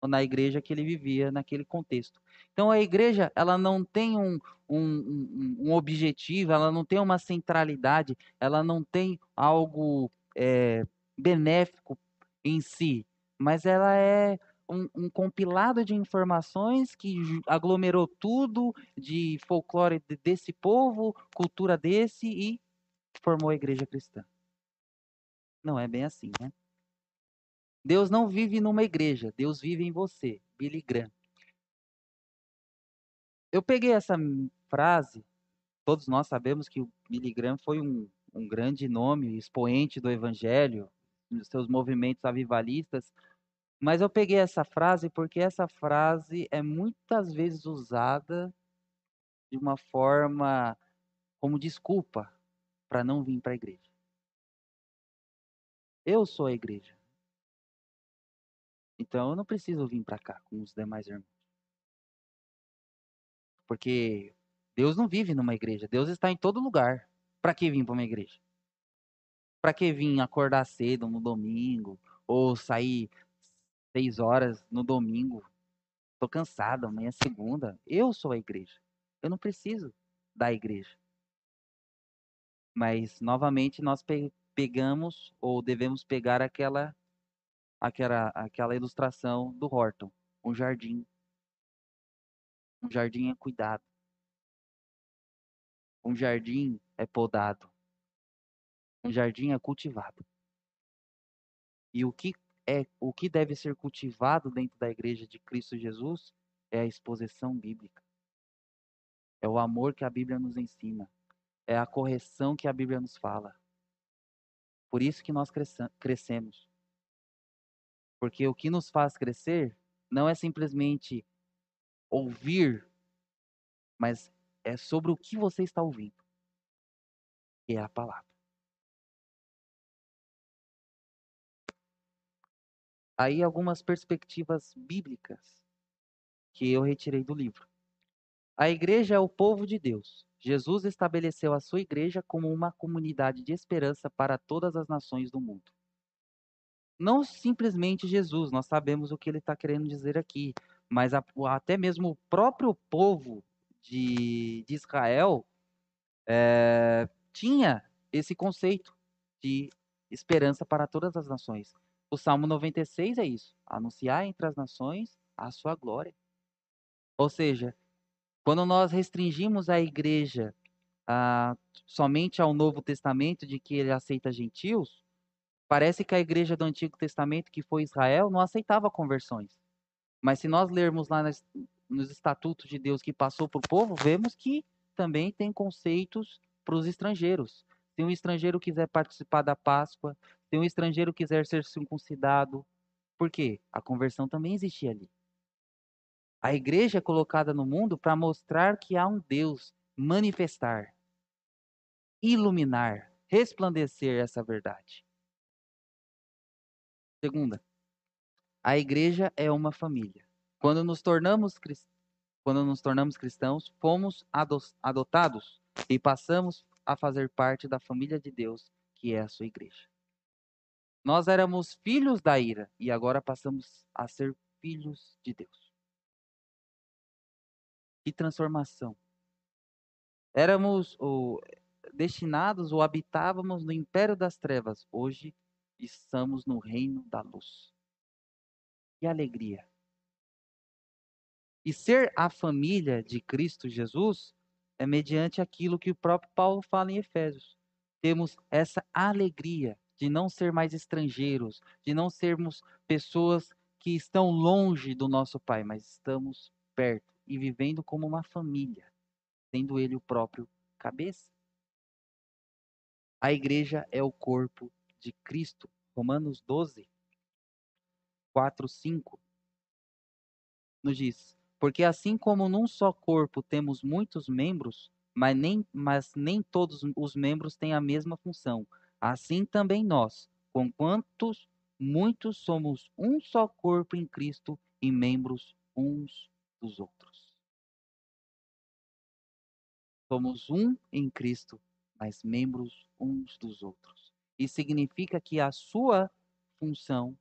S1: na igreja que ele vivia naquele contexto. Então a igreja ela não tem um, um, um, objetivo, ela não tem uma centralidade, ela não tem algo é, benéfico em si, mas ela é um, um, compilado de informações que aglomerou tudo de folclore desse povo, cultura desse e formou a igreja cristã. Não é bem assim, né? Deus não vive numa igreja, Deus vive em você. Billy Graham. Eu peguei essa frase, todos nós sabemos que o Billy Graham foi um, um grande nome, expoente do evangelho, nos seus movimentos avivalistas, mas eu peguei essa frase porque essa frase é muitas vezes usada de uma forma como desculpa para não vir para a igreja. Eu sou a igreja. Então eu não preciso vir para cá com os demais irmãos. Porque Deus não vive numa igreja, Deus está em todo lugar. Para que vir para uma igreja? Para que vir acordar cedo no domingo ou sair seis horas no domingo? Estou cansado, amanhã é segunda. Eu sou a igreja. Eu não preciso da igreja. Mas novamente nós pegamos ou devemos pegar aquela aquela aquela ilustração do Horton, um jardim. Um jardim é cuidado. Um jardim é podado. Um jardim é cultivado. E o que é o que deve ser cultivado dentro da igreja de Cristo Jesus é a exposição bíblica. É o amor que a Bíblia nos ensina. É a correção que a Bíblia nos fala. Por isso que nós crescemos. Porque o que nos faz crescer não é simplesmente ouvir, mas é sobre o que você está ouvindo. Que é a palavra. Aí algumas perspectivas bíblicas que eu retirei do livro. A igreja é o povo de Deus. Jesus estabeleceu a sua igreja como uma comunidade de esperança para todas as nações do mundo. Não simplesmente Jesus, nós sabemos o que ele está querendo dizer aqui, mas a, até mesmo o próprio povo de, de Israel é, tinha esse conceito de esperança para todas as nações. O Salmo 96 é isso: anunciar entre as nações a sua glória. Ou seja, quando nós restringimos a igreja somente ao Novo Testamento, de que ele aceita gentios, parece que a igreja do Antigo Testamento, que foi Israel, não aceitava conversões. Mas se nós lermos lá nas, nos estatutos de Deus que passou para o povo, vemos que também tem conceitos para os estrangeiros. Se um estrangeiro quiser participar da Páscoa, se um estrangeiro quiser ser circuncidado, por quê? A conversão também existia ali. A igreja é colocada no mundo para mostrar que há um Deus, manifestar, iluminar, resplandecer essa verdade. Segunda, a igreja é uma família. Quando nos tornamos, quando nos tornamos cristãos, fomos adotados e passamos a fazer parte da família de Deus, que é a sua igreja. Nós éramos filhos da ira e agora passamos a ser filhos de Deus. Que transformação! Éramos destinados ou habitávamos no império das trevas, hoje estamos no reino da luz e alegria. E ser a família de Cristo Jesus é mediante aquilo que o próprio Paulo fala em Efésios. Temos essa alegria de não ser mais estrangeiros, de não sermos pessoas que estão longe do nosso Pai, mas estamos perto e vivendo como uma família, sendo Ele o próprio cabeça. A igreja é o corpo de Cristo. Romanos 12, 4, 5, nos diz: Porque assim como num só corpo temos muitos membros, mas nem, mas nem todos os membros têm a mesma função, assim também nós, com quantos muitos somos um só corpo em Cristo e membros uns dos outros. Somos um em Cristo, mas membros uns dos outros. Isso significa que a sua função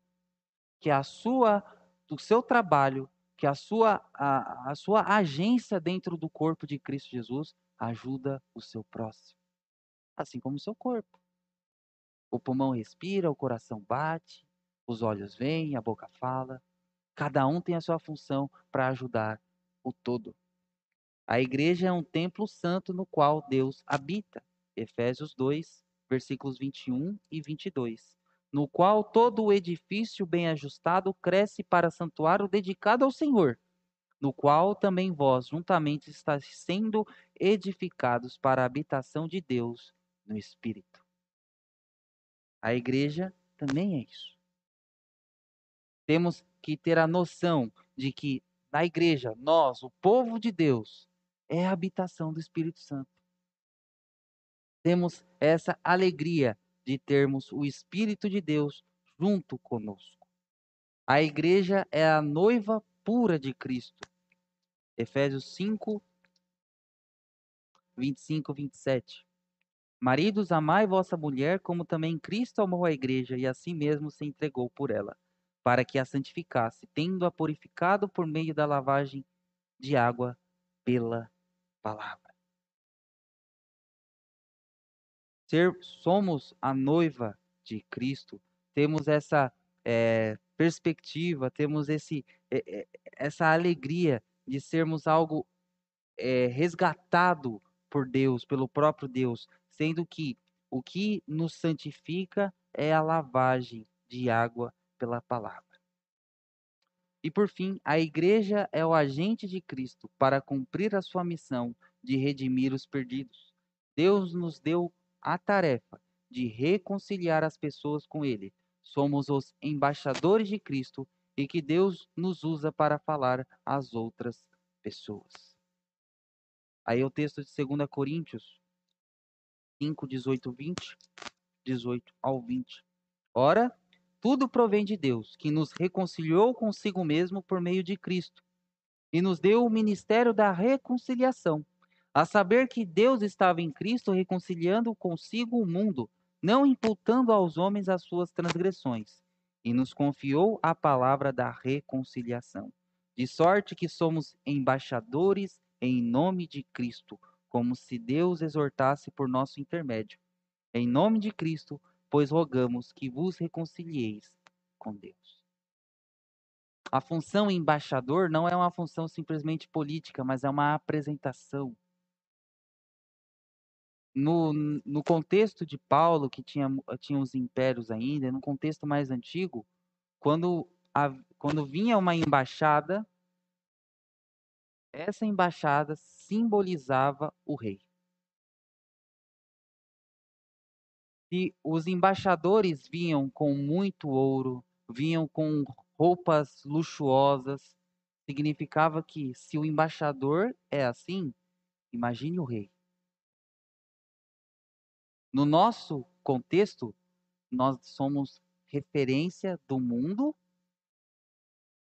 S1: que a sua o seu trabalho, que a sua, a, a sua agência dentro do corpo de Cristo Jesus ajuda o seu próximo, assim como o seu corpo. O pulmão respira, o coração bate, os olhos veem, a boca fala. Cada um tem a sua função para ajudar o todo. A igreja é um templo santo no qual Deus habita. Efésios 2, versículos 21 e 22. No qual todo o edifício bem ajustado cresce para santuário dedicado ao Senhor, no qual também vós juntamente estáis sendo edificados para a habitação de Deus no Espírito. A igreja também é isso. Temos que ter a noção de que na igreja, nós, o povo de Deus, é a habitação do Espírito Santo. Temos essa alegria de termos o Espírito de Deus junto conosco. A igreja é a noiva pura de Cristo. Efésios 5, 25, 27. Maridos, amai vossa mulher, como também Cristo amou a igreja e a si mesmo se entregou por ela, para que a santificasse, tendo-a purificado por meio da lavagem de água pela palavra. Ser, somos a noiva de Cristo, temos essa é, perspectiva, temos esse, é, essa alegria de sermos algo é, resgatado por Deus, pelo próprio Deus, sendo que o que nos santifica é a lavagem de água pela palavra. E por fim, a igreja é o agente de Cristo para cumprir a sua missão de redimir os perdidos. Deus nos deu a tarefa de reconciliar as pessoas com Ele. Somos os embaixadores de Cristo e que Deus nos usa para falar às outras pessoas. Aí o texto de 2 Coríntios 5, 18, 20, 18 ao 20. Ora, tudo provém de Deus, que nos reconciliou consigo mesmo por meio de Cristo e nos deu o ministério da reconciliação, a saber que Deus estava em Cristo reconciliando consigo o mundo, não imputando aos homens as suas transgressões, e nos confiou a palavra da reconciliação. De sorte que somos embaixadores em nome de Cristo, como se Deus exortasse por nosso intermédio. Em nome de Cristo, pois rogamos que vos reconcilieis com Deus. A função embaixador não é uma função simplesmente política, mas é uma apresentação. No, no contexto de Paulo, que tinha, tinha os impérios ainda, no contexto mais antigo, quando, a, quando vinha uma embaixada, essa embaixada simbolizava o rei. Se os embaixadores vinham com muito ouro, vinham com roupas luxuosas, significava que se o embaixador é assim, imagine o rei. No nosso contexto, nós somos referência do mundo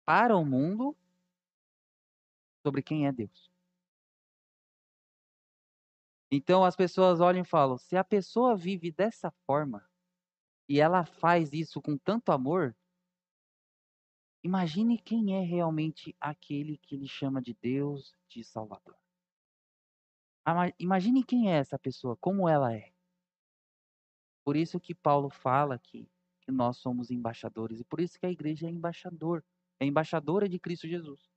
S1: para o mundo sobre quem é Deus. Então as pessoas olham e falam: se a pessoa vive dessa forma e ela faz isso com tanto amor, imagine quem é realmente aquele que ele chama de Deus, de Salvador. Imagine quem é essa pessoa, como ela é. Por isso que Paulo fala aqui que nós somos embaixadores e por isso que a igreja é embaixador, é embaixadora de Cristo Jesus.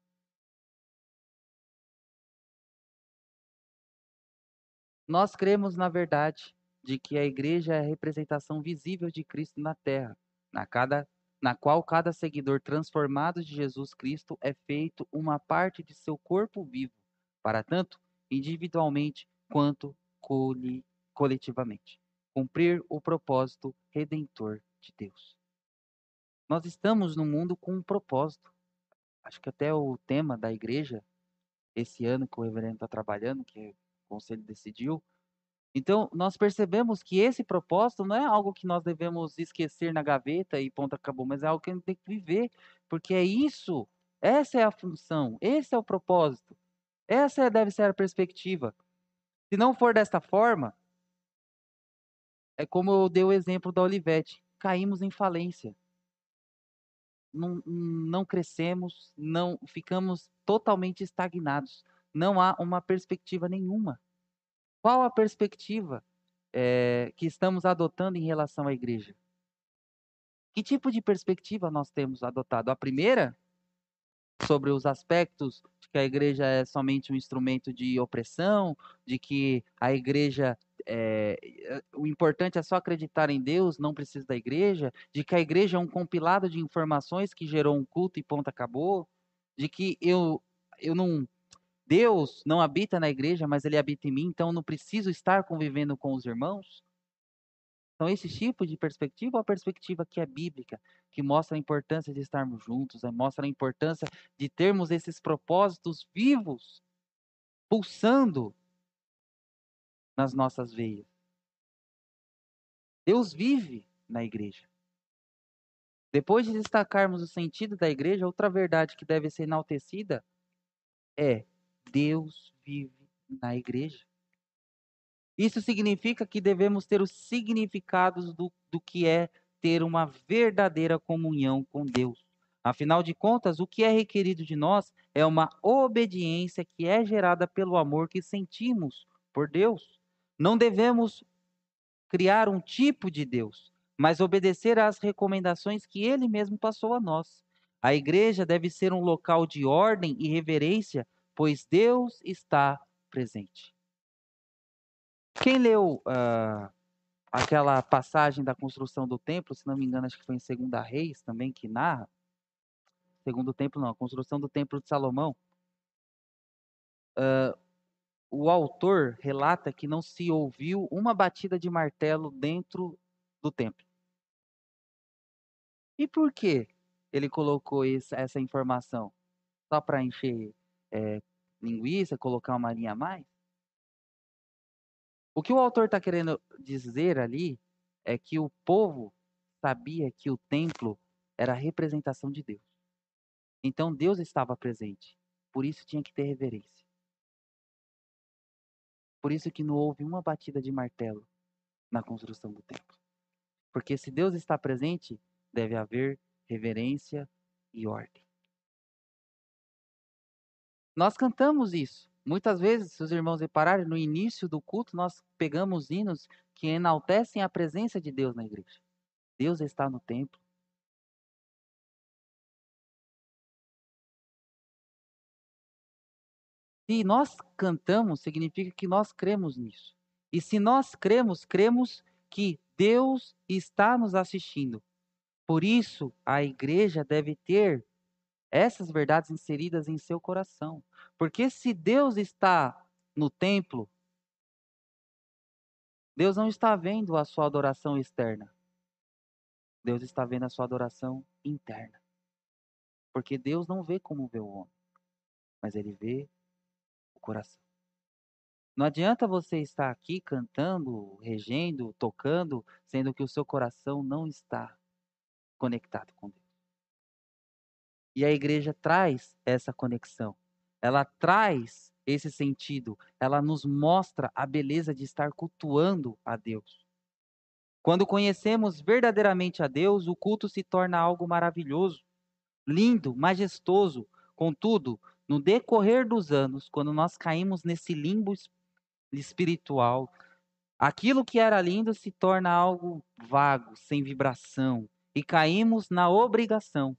S1: Nós cremos na verdade de que a igreja é a representação visível de Cristo na terra, na, cada, na qual cada seguidor transformado de Jesus Cristo é feito uma parte de seu corpo vivo, para tanto individualmente quanto coletivamente, cumprir o propósito redentor de Deus. Nós estamos no mundo com um propósito. Acho que até o tema da igreja, esse ano que o reverendo está trabalhando, que é conselho decidiu. Então, nós percebemos que esse propósito não é algo que nós devemos esquecer na gaveta e ponto acabou, mas é algo que a gente tem que viver, porque é isso, essa é a função, esse é o propósito, essa deve ser a perspectiva. Se não for desta forma, é como eu dei o exemplo da Olivete, caímos em falência. não, não crescemos, não ficamos totalmente estagnados. Não há uma perspectiva nenhuma. Qual a perspectiva é, que estamos adotando em relação à igreja? Que tipo de perspectiva nós temos adotado? A primeira, sobre os aspectos de que a igreja é somente um instrumento de opressão, de que a igreja é, o importante é só acreditar em Deus, não precisa da igreja, de que a igreja é um compilado de informações que gerou um culto e ponto acabou, de que eu eu não Deus não habita na igreja, mas ele habita em mim, então eu não preciso estar convivendo com os irmãos. Então, esse tipo de perspectiva é a perspectiva que é bíblica, que mostra a importância de estarmos juntos, né? mostra a importância de termos esses propósitos vivos, pulsando nas nossas veias. Deus vive na igreja. Depois de destacarmos o sentido da igreja, outra verdade que deve ser enaltecida é: Deus vive na igreja. Isso significa que devemos ter os significados do, do que é ter uma verdadeira comunhão com Deus. Afinal de contas, o que é requerido de nós é uma obediência que é gerada pelo amor que sentimos por Deus. Não devemos criar um tipo de Deus, mas obedecer às recomendações que ele mesmo passou a nós. A igreja deve ser um local de ordem e reverência, pois Deus está presente. Quem leu uh, aquela passagem da construção do templo, se não me engano, acho que foi em Segunda Reis também que narra, segundo templo não, a construção do templo de Salomão, uh, o autor relata que não se ouviu uma batida de martelo dentro do templo. E por que ele colocou essa informação? Só para encher é, linguiça, colocar uma linha a mais? O que o autor está querendo dizer ali é que o povo sabia que o templo era a representação de Deus. Então Deus estava presente. Por isso tinha que ter reverência. Por isso que não houve uma batida de martelo na construção do templo. Porque se Deus está presente, deve haver reverência e ordem. Nós cantamos isso. Muitas vezes, se os irmãos repararem, no início do culto, nós pegamos hinos que enaltecem a presença de Deus na igreja. Deus está no templo. Se nós cantamos, significa que nós cremos nisso. E se nós cremos, cremos que Deus está nos assistindo. Por isso, a igreja deve ter essas verdades inseridas em seu coração. Porque se Deus está no templo, Deus não está vendo a sua adoração externa. Deus está vendo a sua adoração interna. Porque Deus não vê como vê o homem, mas ele vê coração. Não adianta você estar aqui cantando, regendo, tocando, sendo que o seu coração não está conectado com Deus. E a igreja traz essa conexão. Ela traz esse sentido. Ela nos mostra a beleza de estar cultuando a Deus. Quando conhecemos verdadeiramente a Deus, o culto se torna algo maravilhoso, lindo, majestoso. Contudo, no decorrer dos anos, quando nós caímos nesse limbo espiritual, aquilo que era lindo se torna algo vago, sem vibração, e caímos na obrigação.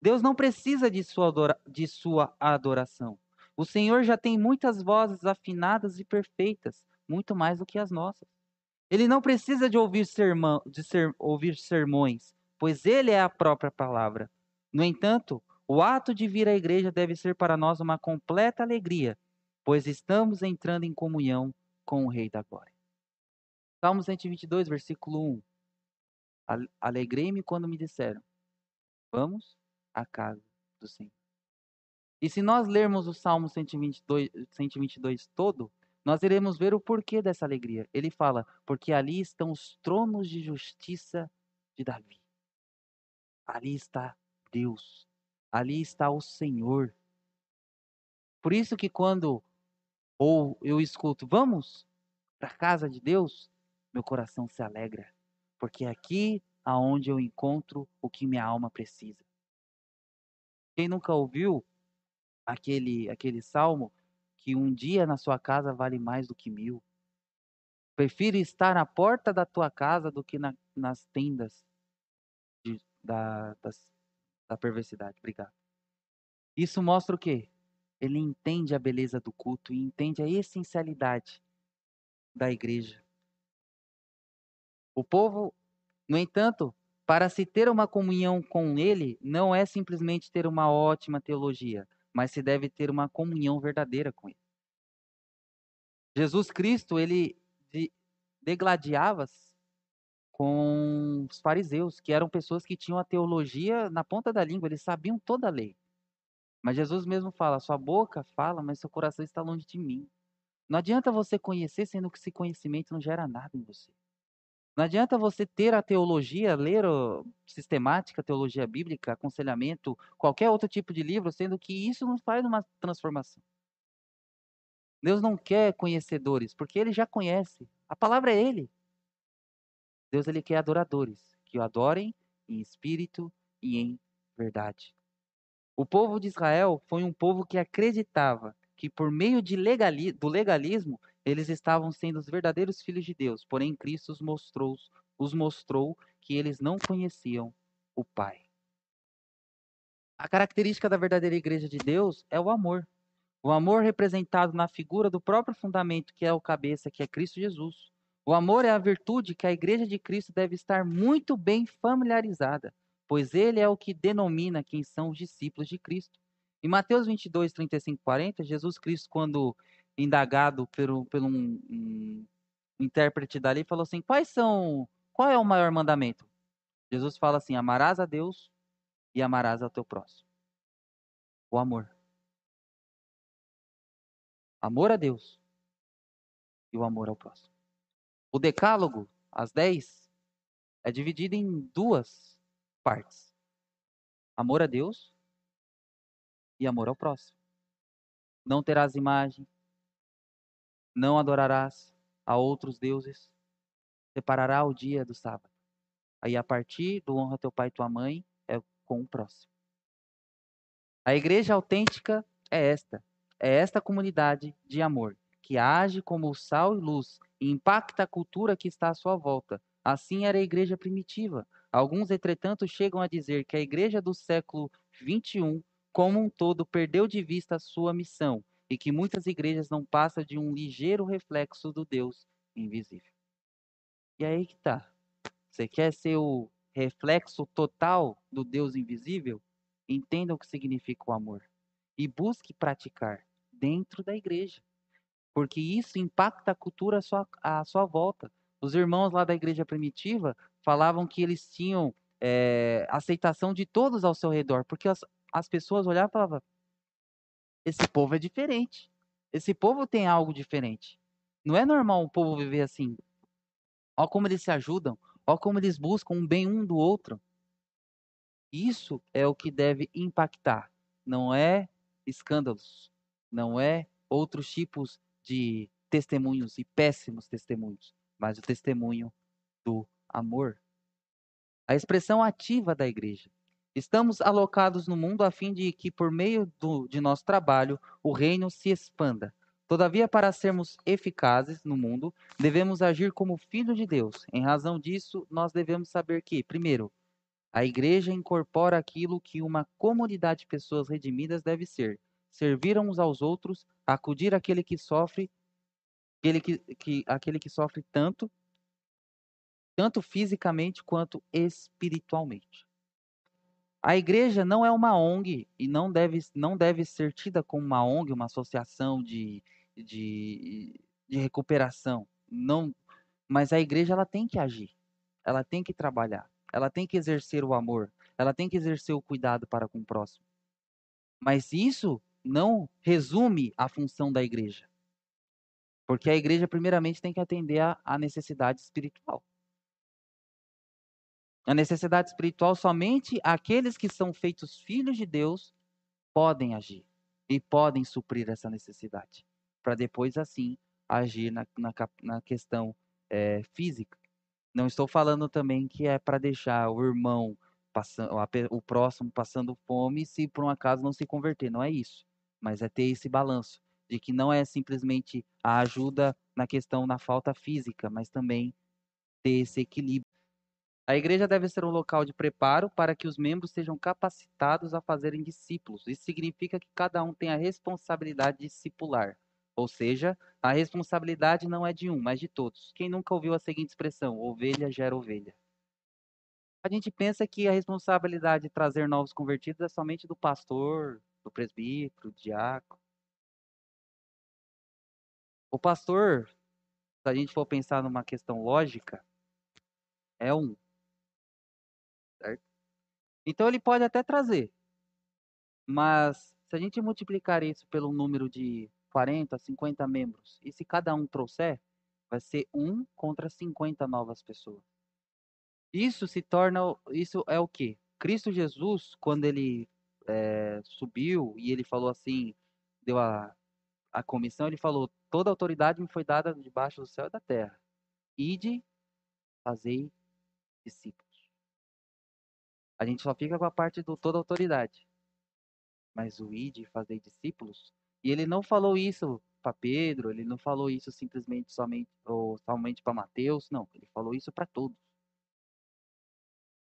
S1: Deus não precisa de sua, adora de sua adoração. O Senhor já tem muitas vozes afinadas e perfeitas, muito mais do que as nossas. Ele não precisa de ouvir, sermão, de ser, ouvir sermões, pois Ele é a própria palavra. No entanto, o ato de vir à igreja deve ser para nós uma completa alegria, pois estamos entrando em comunhão com o Rei da Glória. Salmo 122, versículo 1. Alegrei-me quando me disseram: Vamos à casa do Senhor. E se nós lermos o Salmo 122, 122 todo, nós iremos ver o porquê dessa alegria. Ele fala: Porque ali estão os tronos de justiça de Davi. Ali está Deus, ali está o Senhor. Por isso que quando ou eu escuto, vamos para a casa de Deus, meu coração se alegra, porque é aqui aonde eu encontro o que minha alma precisa. Quem nunca ouviu aquele, aquele salmo que um dia na sua casa vale mais do que mil? Prefiro estar na porta da tua casa do que na, nas tendas de, da, das, da perversidade. Obrigado. Isso mostra o quê? Ele entende a beleza do culto e entende a essencialidade da igreja. O povo, no entanto, para se ter uma comunhão com ele, não é simplesmente ter uma ótima teologia, mas se deve ter uma comunhão verdadeira com ele. Jesus Cristo, ele degladiava-se com os fariseus, que eram pessoas que tinham a teologia na ponta da língua, eles sabiam toda a lei. Mas Jesus mesmo fala: sua boca fala, mas seu coração está longe de mim. Não adianta você conhecer, sendo que esse conhecimento não gera nada em você. Não adianta você ter a teologia, ler o, sistemática, teologia bíblica, aconselhamento, qualquer outro tipo de livro, sendo que isso não faz uma transformação. Deus não quer conhecedores, porque ele já conhece. A palavra é ele. Deus ele quer adoradores, que o adorem em espírito e em verdade. O povo de Israel foi um povo que acreditava que por meio legali do legalismo eles estavam sendo os verdadeiros filhos de Deus, porém Cristo os mostrou, os mostrou que eles não conheciam o Pai. A característica da verdadeira igreja de Deus é o amor. O amor representado na figura do próprio fundamento, que é o cabeça, que é Cristo Jesus. O amor é a virtude que a igreja de Cristo deve estar muito bem familiarizada, pois ele é o que denomina quem são os discípulos de Cristo. Em Mateus 22, 35, 40, Jesus Cristo, quando indagado pelo, pelo um, um intérprete dali, falou assim: quais são, qual é o maior mandamento? Jesus fala assim: amarás a Deus e amarás ao teu próximo. O amor. Amor a Deus e o amor ao próximo. O decálogo, as dez, é dividido em duas partes: amor a Deus e amor ao próximo. Não terás imagem, não adorarás a outros deuses, separará o dia do sábado. Aí, a partir do honra teu pai e tua mãe, é com o próximo. A igreja autêntica é esta: é esta comunidade de amor, que age como sal e luz e impacta a cultura que está à sua volta. Assim era a igreja primitiva. Alguns, entretanto, chegam a dizer que a igreja do século XXI, como um todo, perdeu de vista a sua missão e que muitas igrejas não passam de um ligeiro reflexo do Deus invisível. E aí que tá. Você quer ser o reflexo total do Deus invisível? Entenda o que significa o amor e busque praticar dentro da igreja. Porque isso impacta a cultura à sua, à sua volta. Os irmãos lá da igreja primitiva falavam que eles tinham é, aceitação de todos ao seu redor, porque as, as pessoas olhavam e falavam: esse povo é diferente. Esse povo tem algo diferente. Não é normal um povo viver assim. Olha como eles se ajudam, olha como eles buscam um bem um do outro. Isso é o que deve impactar, não é escândalos, não é outros tipos de testemunhos e péssimos testemunhos, mas o testemunho do amor. A expressão ativa da igreja. Estamos alocados no mundo a fim de que, por meio do, de nosso trabalho, o reino se expanda. Todavia, para sermos eficazes no mundo, devemos agir como filhos de Deus. Em razão disso, nós devemos saber que, primeiro, a igreja incorpora aquilo que uma comunidade de pessoas redimidas deve ser: servir uns aos outros, acudir aquele que sofre, aquele que, que, aquele que sofre tanto, tanto fisicamente quanto espiritualmente. A igreja não é uma ONG e não deve, não deve ser tida como uma ONG, uma associação de, de, de recuperação. Não, mas a igreja ela tem que agir, ela tem que trabalhar. Ela tem que exercer o amor, ela tem que exercer o cuidado para com o próximo. Mas isso não resume a função da igreja. Porque a igreja, primeiramente, tem que atender à necessidade espiritual. A necessidade espiritual, somente aqueles que são feitos filhos de Deus podem agir e podem suprir essa necessidade, para depois, assim, agir na, na, na questão é, física. Não estou falando também que é para deixar o irmão passando, o próximo passando fome se por um acaso não se converter. Não é isso. Mas é ter esse balanço de que não é simplesmente a ajuda na questão na falta física, mas também ter esse equilíbrio. A igreja deve ser um local de preparo para que os membros sejam capacitados a fazerem discípulos. Isso significa que cada um tem a responsabilidade discipular. Ou seja, a responsabilidade não é de um, mas de todos. Quem nunca ouviu a seguinte expressão: ovelha gera ovelha? A gente pensa que a responsabilidade de trazer novos convertidos é somente do pastor, do presbítero, do diácono. O pastor, se a gente for pensar numa questão lógica, é um. Certo? Então ele pode até trazer. Mas se a gente multiplicar isso pelo número de 40, 50 membros, e se cada um trouxer, vai ser um contra 50 novas pessoas. Isso se torna, isso é o que? Cristo Jesus, quando ele é, subiu e ele falou assim, deu a, a comissão, ele falou: toda autoridade me foi dada debaixo do céu e da terra. Ide, fazei discípulos. A gente só fica com a parte do toda autoridade. Mas o ide, fazei discípulos, e ele não falou isso para Pedro, ele não falou isso simplesmente somente ou somente para Mateus, não, ele falou isso para todos.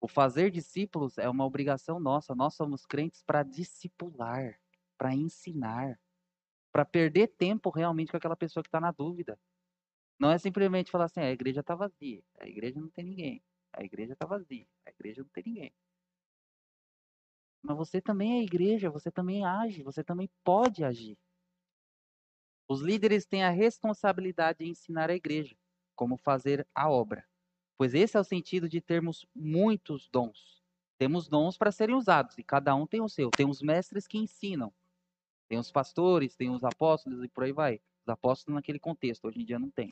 S1: O fazer discípulos é uma obrigação nossa. Nós somos crentes para discipular, para ensinar, para perder tempo realmente com aquela pessoa que está na dúvida. Não é simplesmente falar assim, a igreja está vazia, a igreja não tem ninguém, a igreja está vazia, a igreja não tem ninguém. Mas você também é igreja, você também age, você também pode agir. Os líderes têm a responsabilidade de ensinar a igreja como fazer a obra pois esse é o sentido de termos muitos dons. Temos dons para serem usados e cada um tem o seu. Tem os mestres que ensinam, tem os pastores, tem os apóstolos e por aí vai. Os apóstolos naquele contexto, hoje em dia não tem.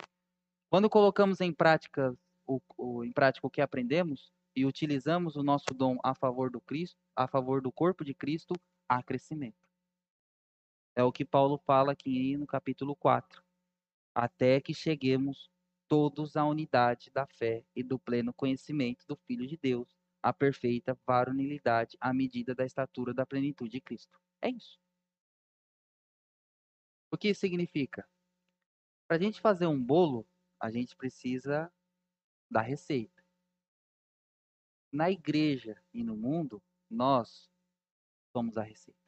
S1: Quando colocamos em prática o, o, em prática o que aprendemos e utilizamos o nosso dom a favor do Cristo, a favor do corpo de Cristo, há crescimento. É o que Paulo fala aqui no capítulo 4. Até que cheguemos todos à unidade da fé e do pleno conhecimento do Filho de Deus, a perfeita varonilidade à medida da estatura da plenitude de Cristo. É isso. O que isso significa? Para a gente fazer um bolo, a gente precisa da receita. Na igreja e no mundo, nós somos a receita.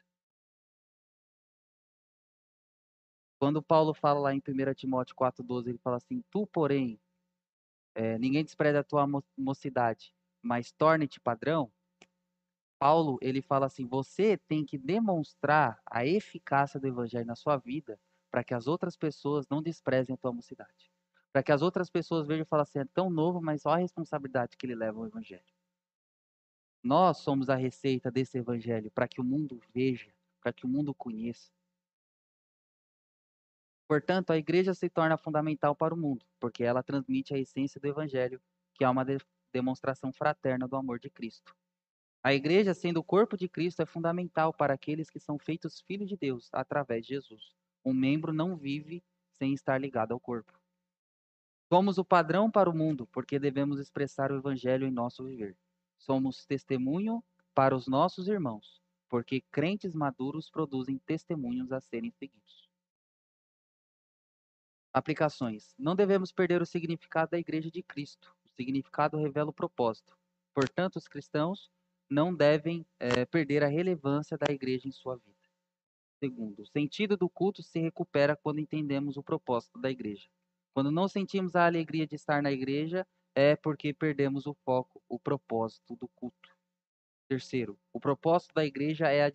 S1: Quando Paulo fala lá em 1 Timóteo 4,12, ele fala assim: Tu, porém, é, ninguém despreza a tua mocidade, mas torne-te padrão. Paulo, ele fala assim: você tem que demonstrar a eficácia do evangelho na sua vida para que as outras pessoas não desprezem a tua mocidade. Para que as outras pessoas vejam e falem assim: é tão novo, mas olha a responsabilidade que ele leva ao evangelho. Nós somos a receita desse evangelho para que o mundo veja, para que o mundo conheça. Portanto, a igreja se torna fundamental para o mundo, porque ela transmite a essência do evangelho, que é uma de demonstração fraterna do amor de Cristo. A igreja, sendo o corpo de Cristo, é fundamental para aqueles que são feitos filhos de Deus através de Jesus. Um membro não vive sem estar ligado ao corpo. Somos o padrão para o mundo, porque devemos expressar o evangelho em nosso viver. Somos testemunho para os nossos irmãos, porque crentes maduros produzem testemunhos a serem seguidos. Aplicações. Não devemos perder o significado da Igreja de Cristo. O significado revela o propósito. Portanto, os cristãos não devem é, perder a relevância da Igreja em sua vida. Segundo, o sentido do culto se recupera quando entendemos o propósito da Igreja. Quando não sentimos a alegria de estar na Igreja, é porque perdemos o foco, o propósito do culto. Terceiro, o propósito da Igreja é a,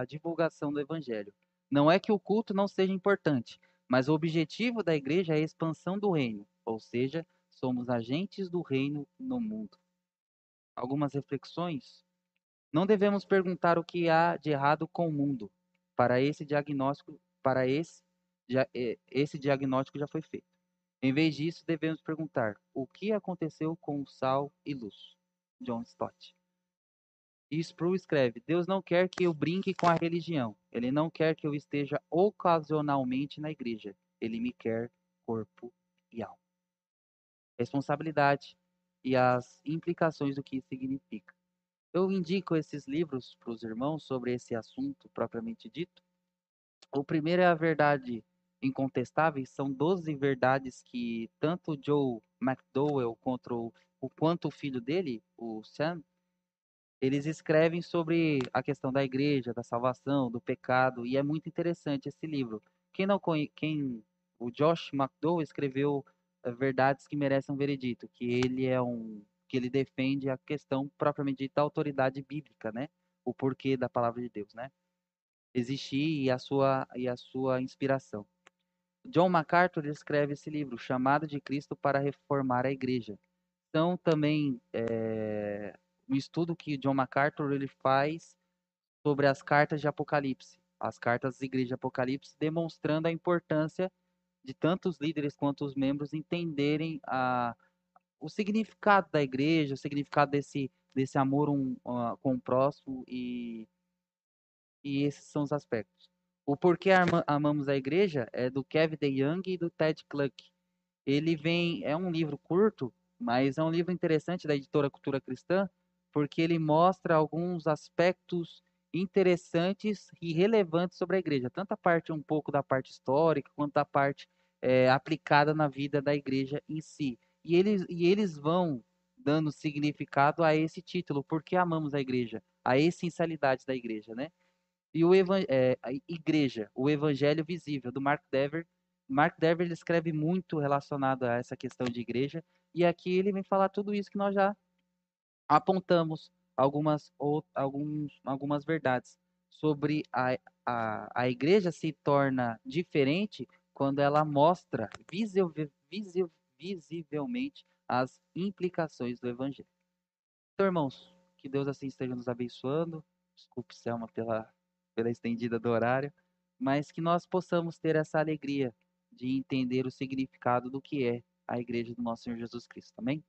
S1: a divulgação do Evangelho. Não é que o culto não seja importante, mas o objetivo da igreja é a expansão do reino, ou seja, somos agentes do reino no mundo. Algumas reflexões. Não devemos perguntar o que há de errado com o mundo. Para esse diagnóstico, para esse, esse diagnóstico já foi feito. Em vez disso, devemos perguntar o que aconteceu com o sal e luz. John Stott. E Sproul escreve: Deus não quer que eu brinque com a religião. Ele não quer que eu esteja ocasionalmente na igreja. Ele me quer corpo e alma. Responsabilidade e as implicações do que isso significa. Eu indico esses livros para os irmãos sobre esse assunto propriamente dito. O primeiro é a verdade incontestável, são 12 verdades que tanto Joe McDowell quanto o, quanto o filho dele, o Sam, eles escrevem sobre a questão da igreja, da salvação, do pecado, e é muito interessante esse livro. Quem não conhece, quem o Josh McDowell escreveu uh, Verdades que merecem um veredito, que ele é um que ele defende a questão propriamente dita da autoridade bíblica, né? O porquê da palavra de Deus, né? Existir e a sua e a sua inspiração. John MacArthur escreve esse livro, Chamado de Cristo para Reformar a Igreja. Então, também é, um estudo que John MacArthur ele faz sobre as cartas de Apocalipse, as cartas da Igreja de Apocalipse, demonstrando a importância de tanto os líderes quanto os membros entenderem a, o significado da igreja, o significado desse, desse amor um, uh, com o próximo e, e esses são os aspectos. O Porquê Amamos a Igreja é do Kevin DeYoung e do Ted Cluck. Ele vem, é um livro curto, mas é um livro interessante da editora Cultura Cristã, porque ele mostra alguns aspectos interessantes e relevantes sobre a igreja, tanto a parte um pouco da parte histórica quanto a parte é, aplicada na vida da igreja em si. E eles, e eles vão dando significado a esse título, porque amamos a igreja, a essencialidade da igreja, né? E o é, a igreja, o evangelho visível do Mark Dever. Mark Dever ele escreve muito relacionado a essa questão de igreja, e aqui ele vem falar tudo isso que nós já apontamos algumas ou alguns, algumas verdades sobre a, a, a igreja se torna diferente quando ela mostra visivelmente as implicações do evangelho. Então, irmãos, que Deus assim esteja nos abençoando. Desculpe, Selma, pela, pela estendida do horário, mas que nós possamos ter essa alegria de entender o significado do que é a igreja do nosso Senhor Jesus Cristo. Amém?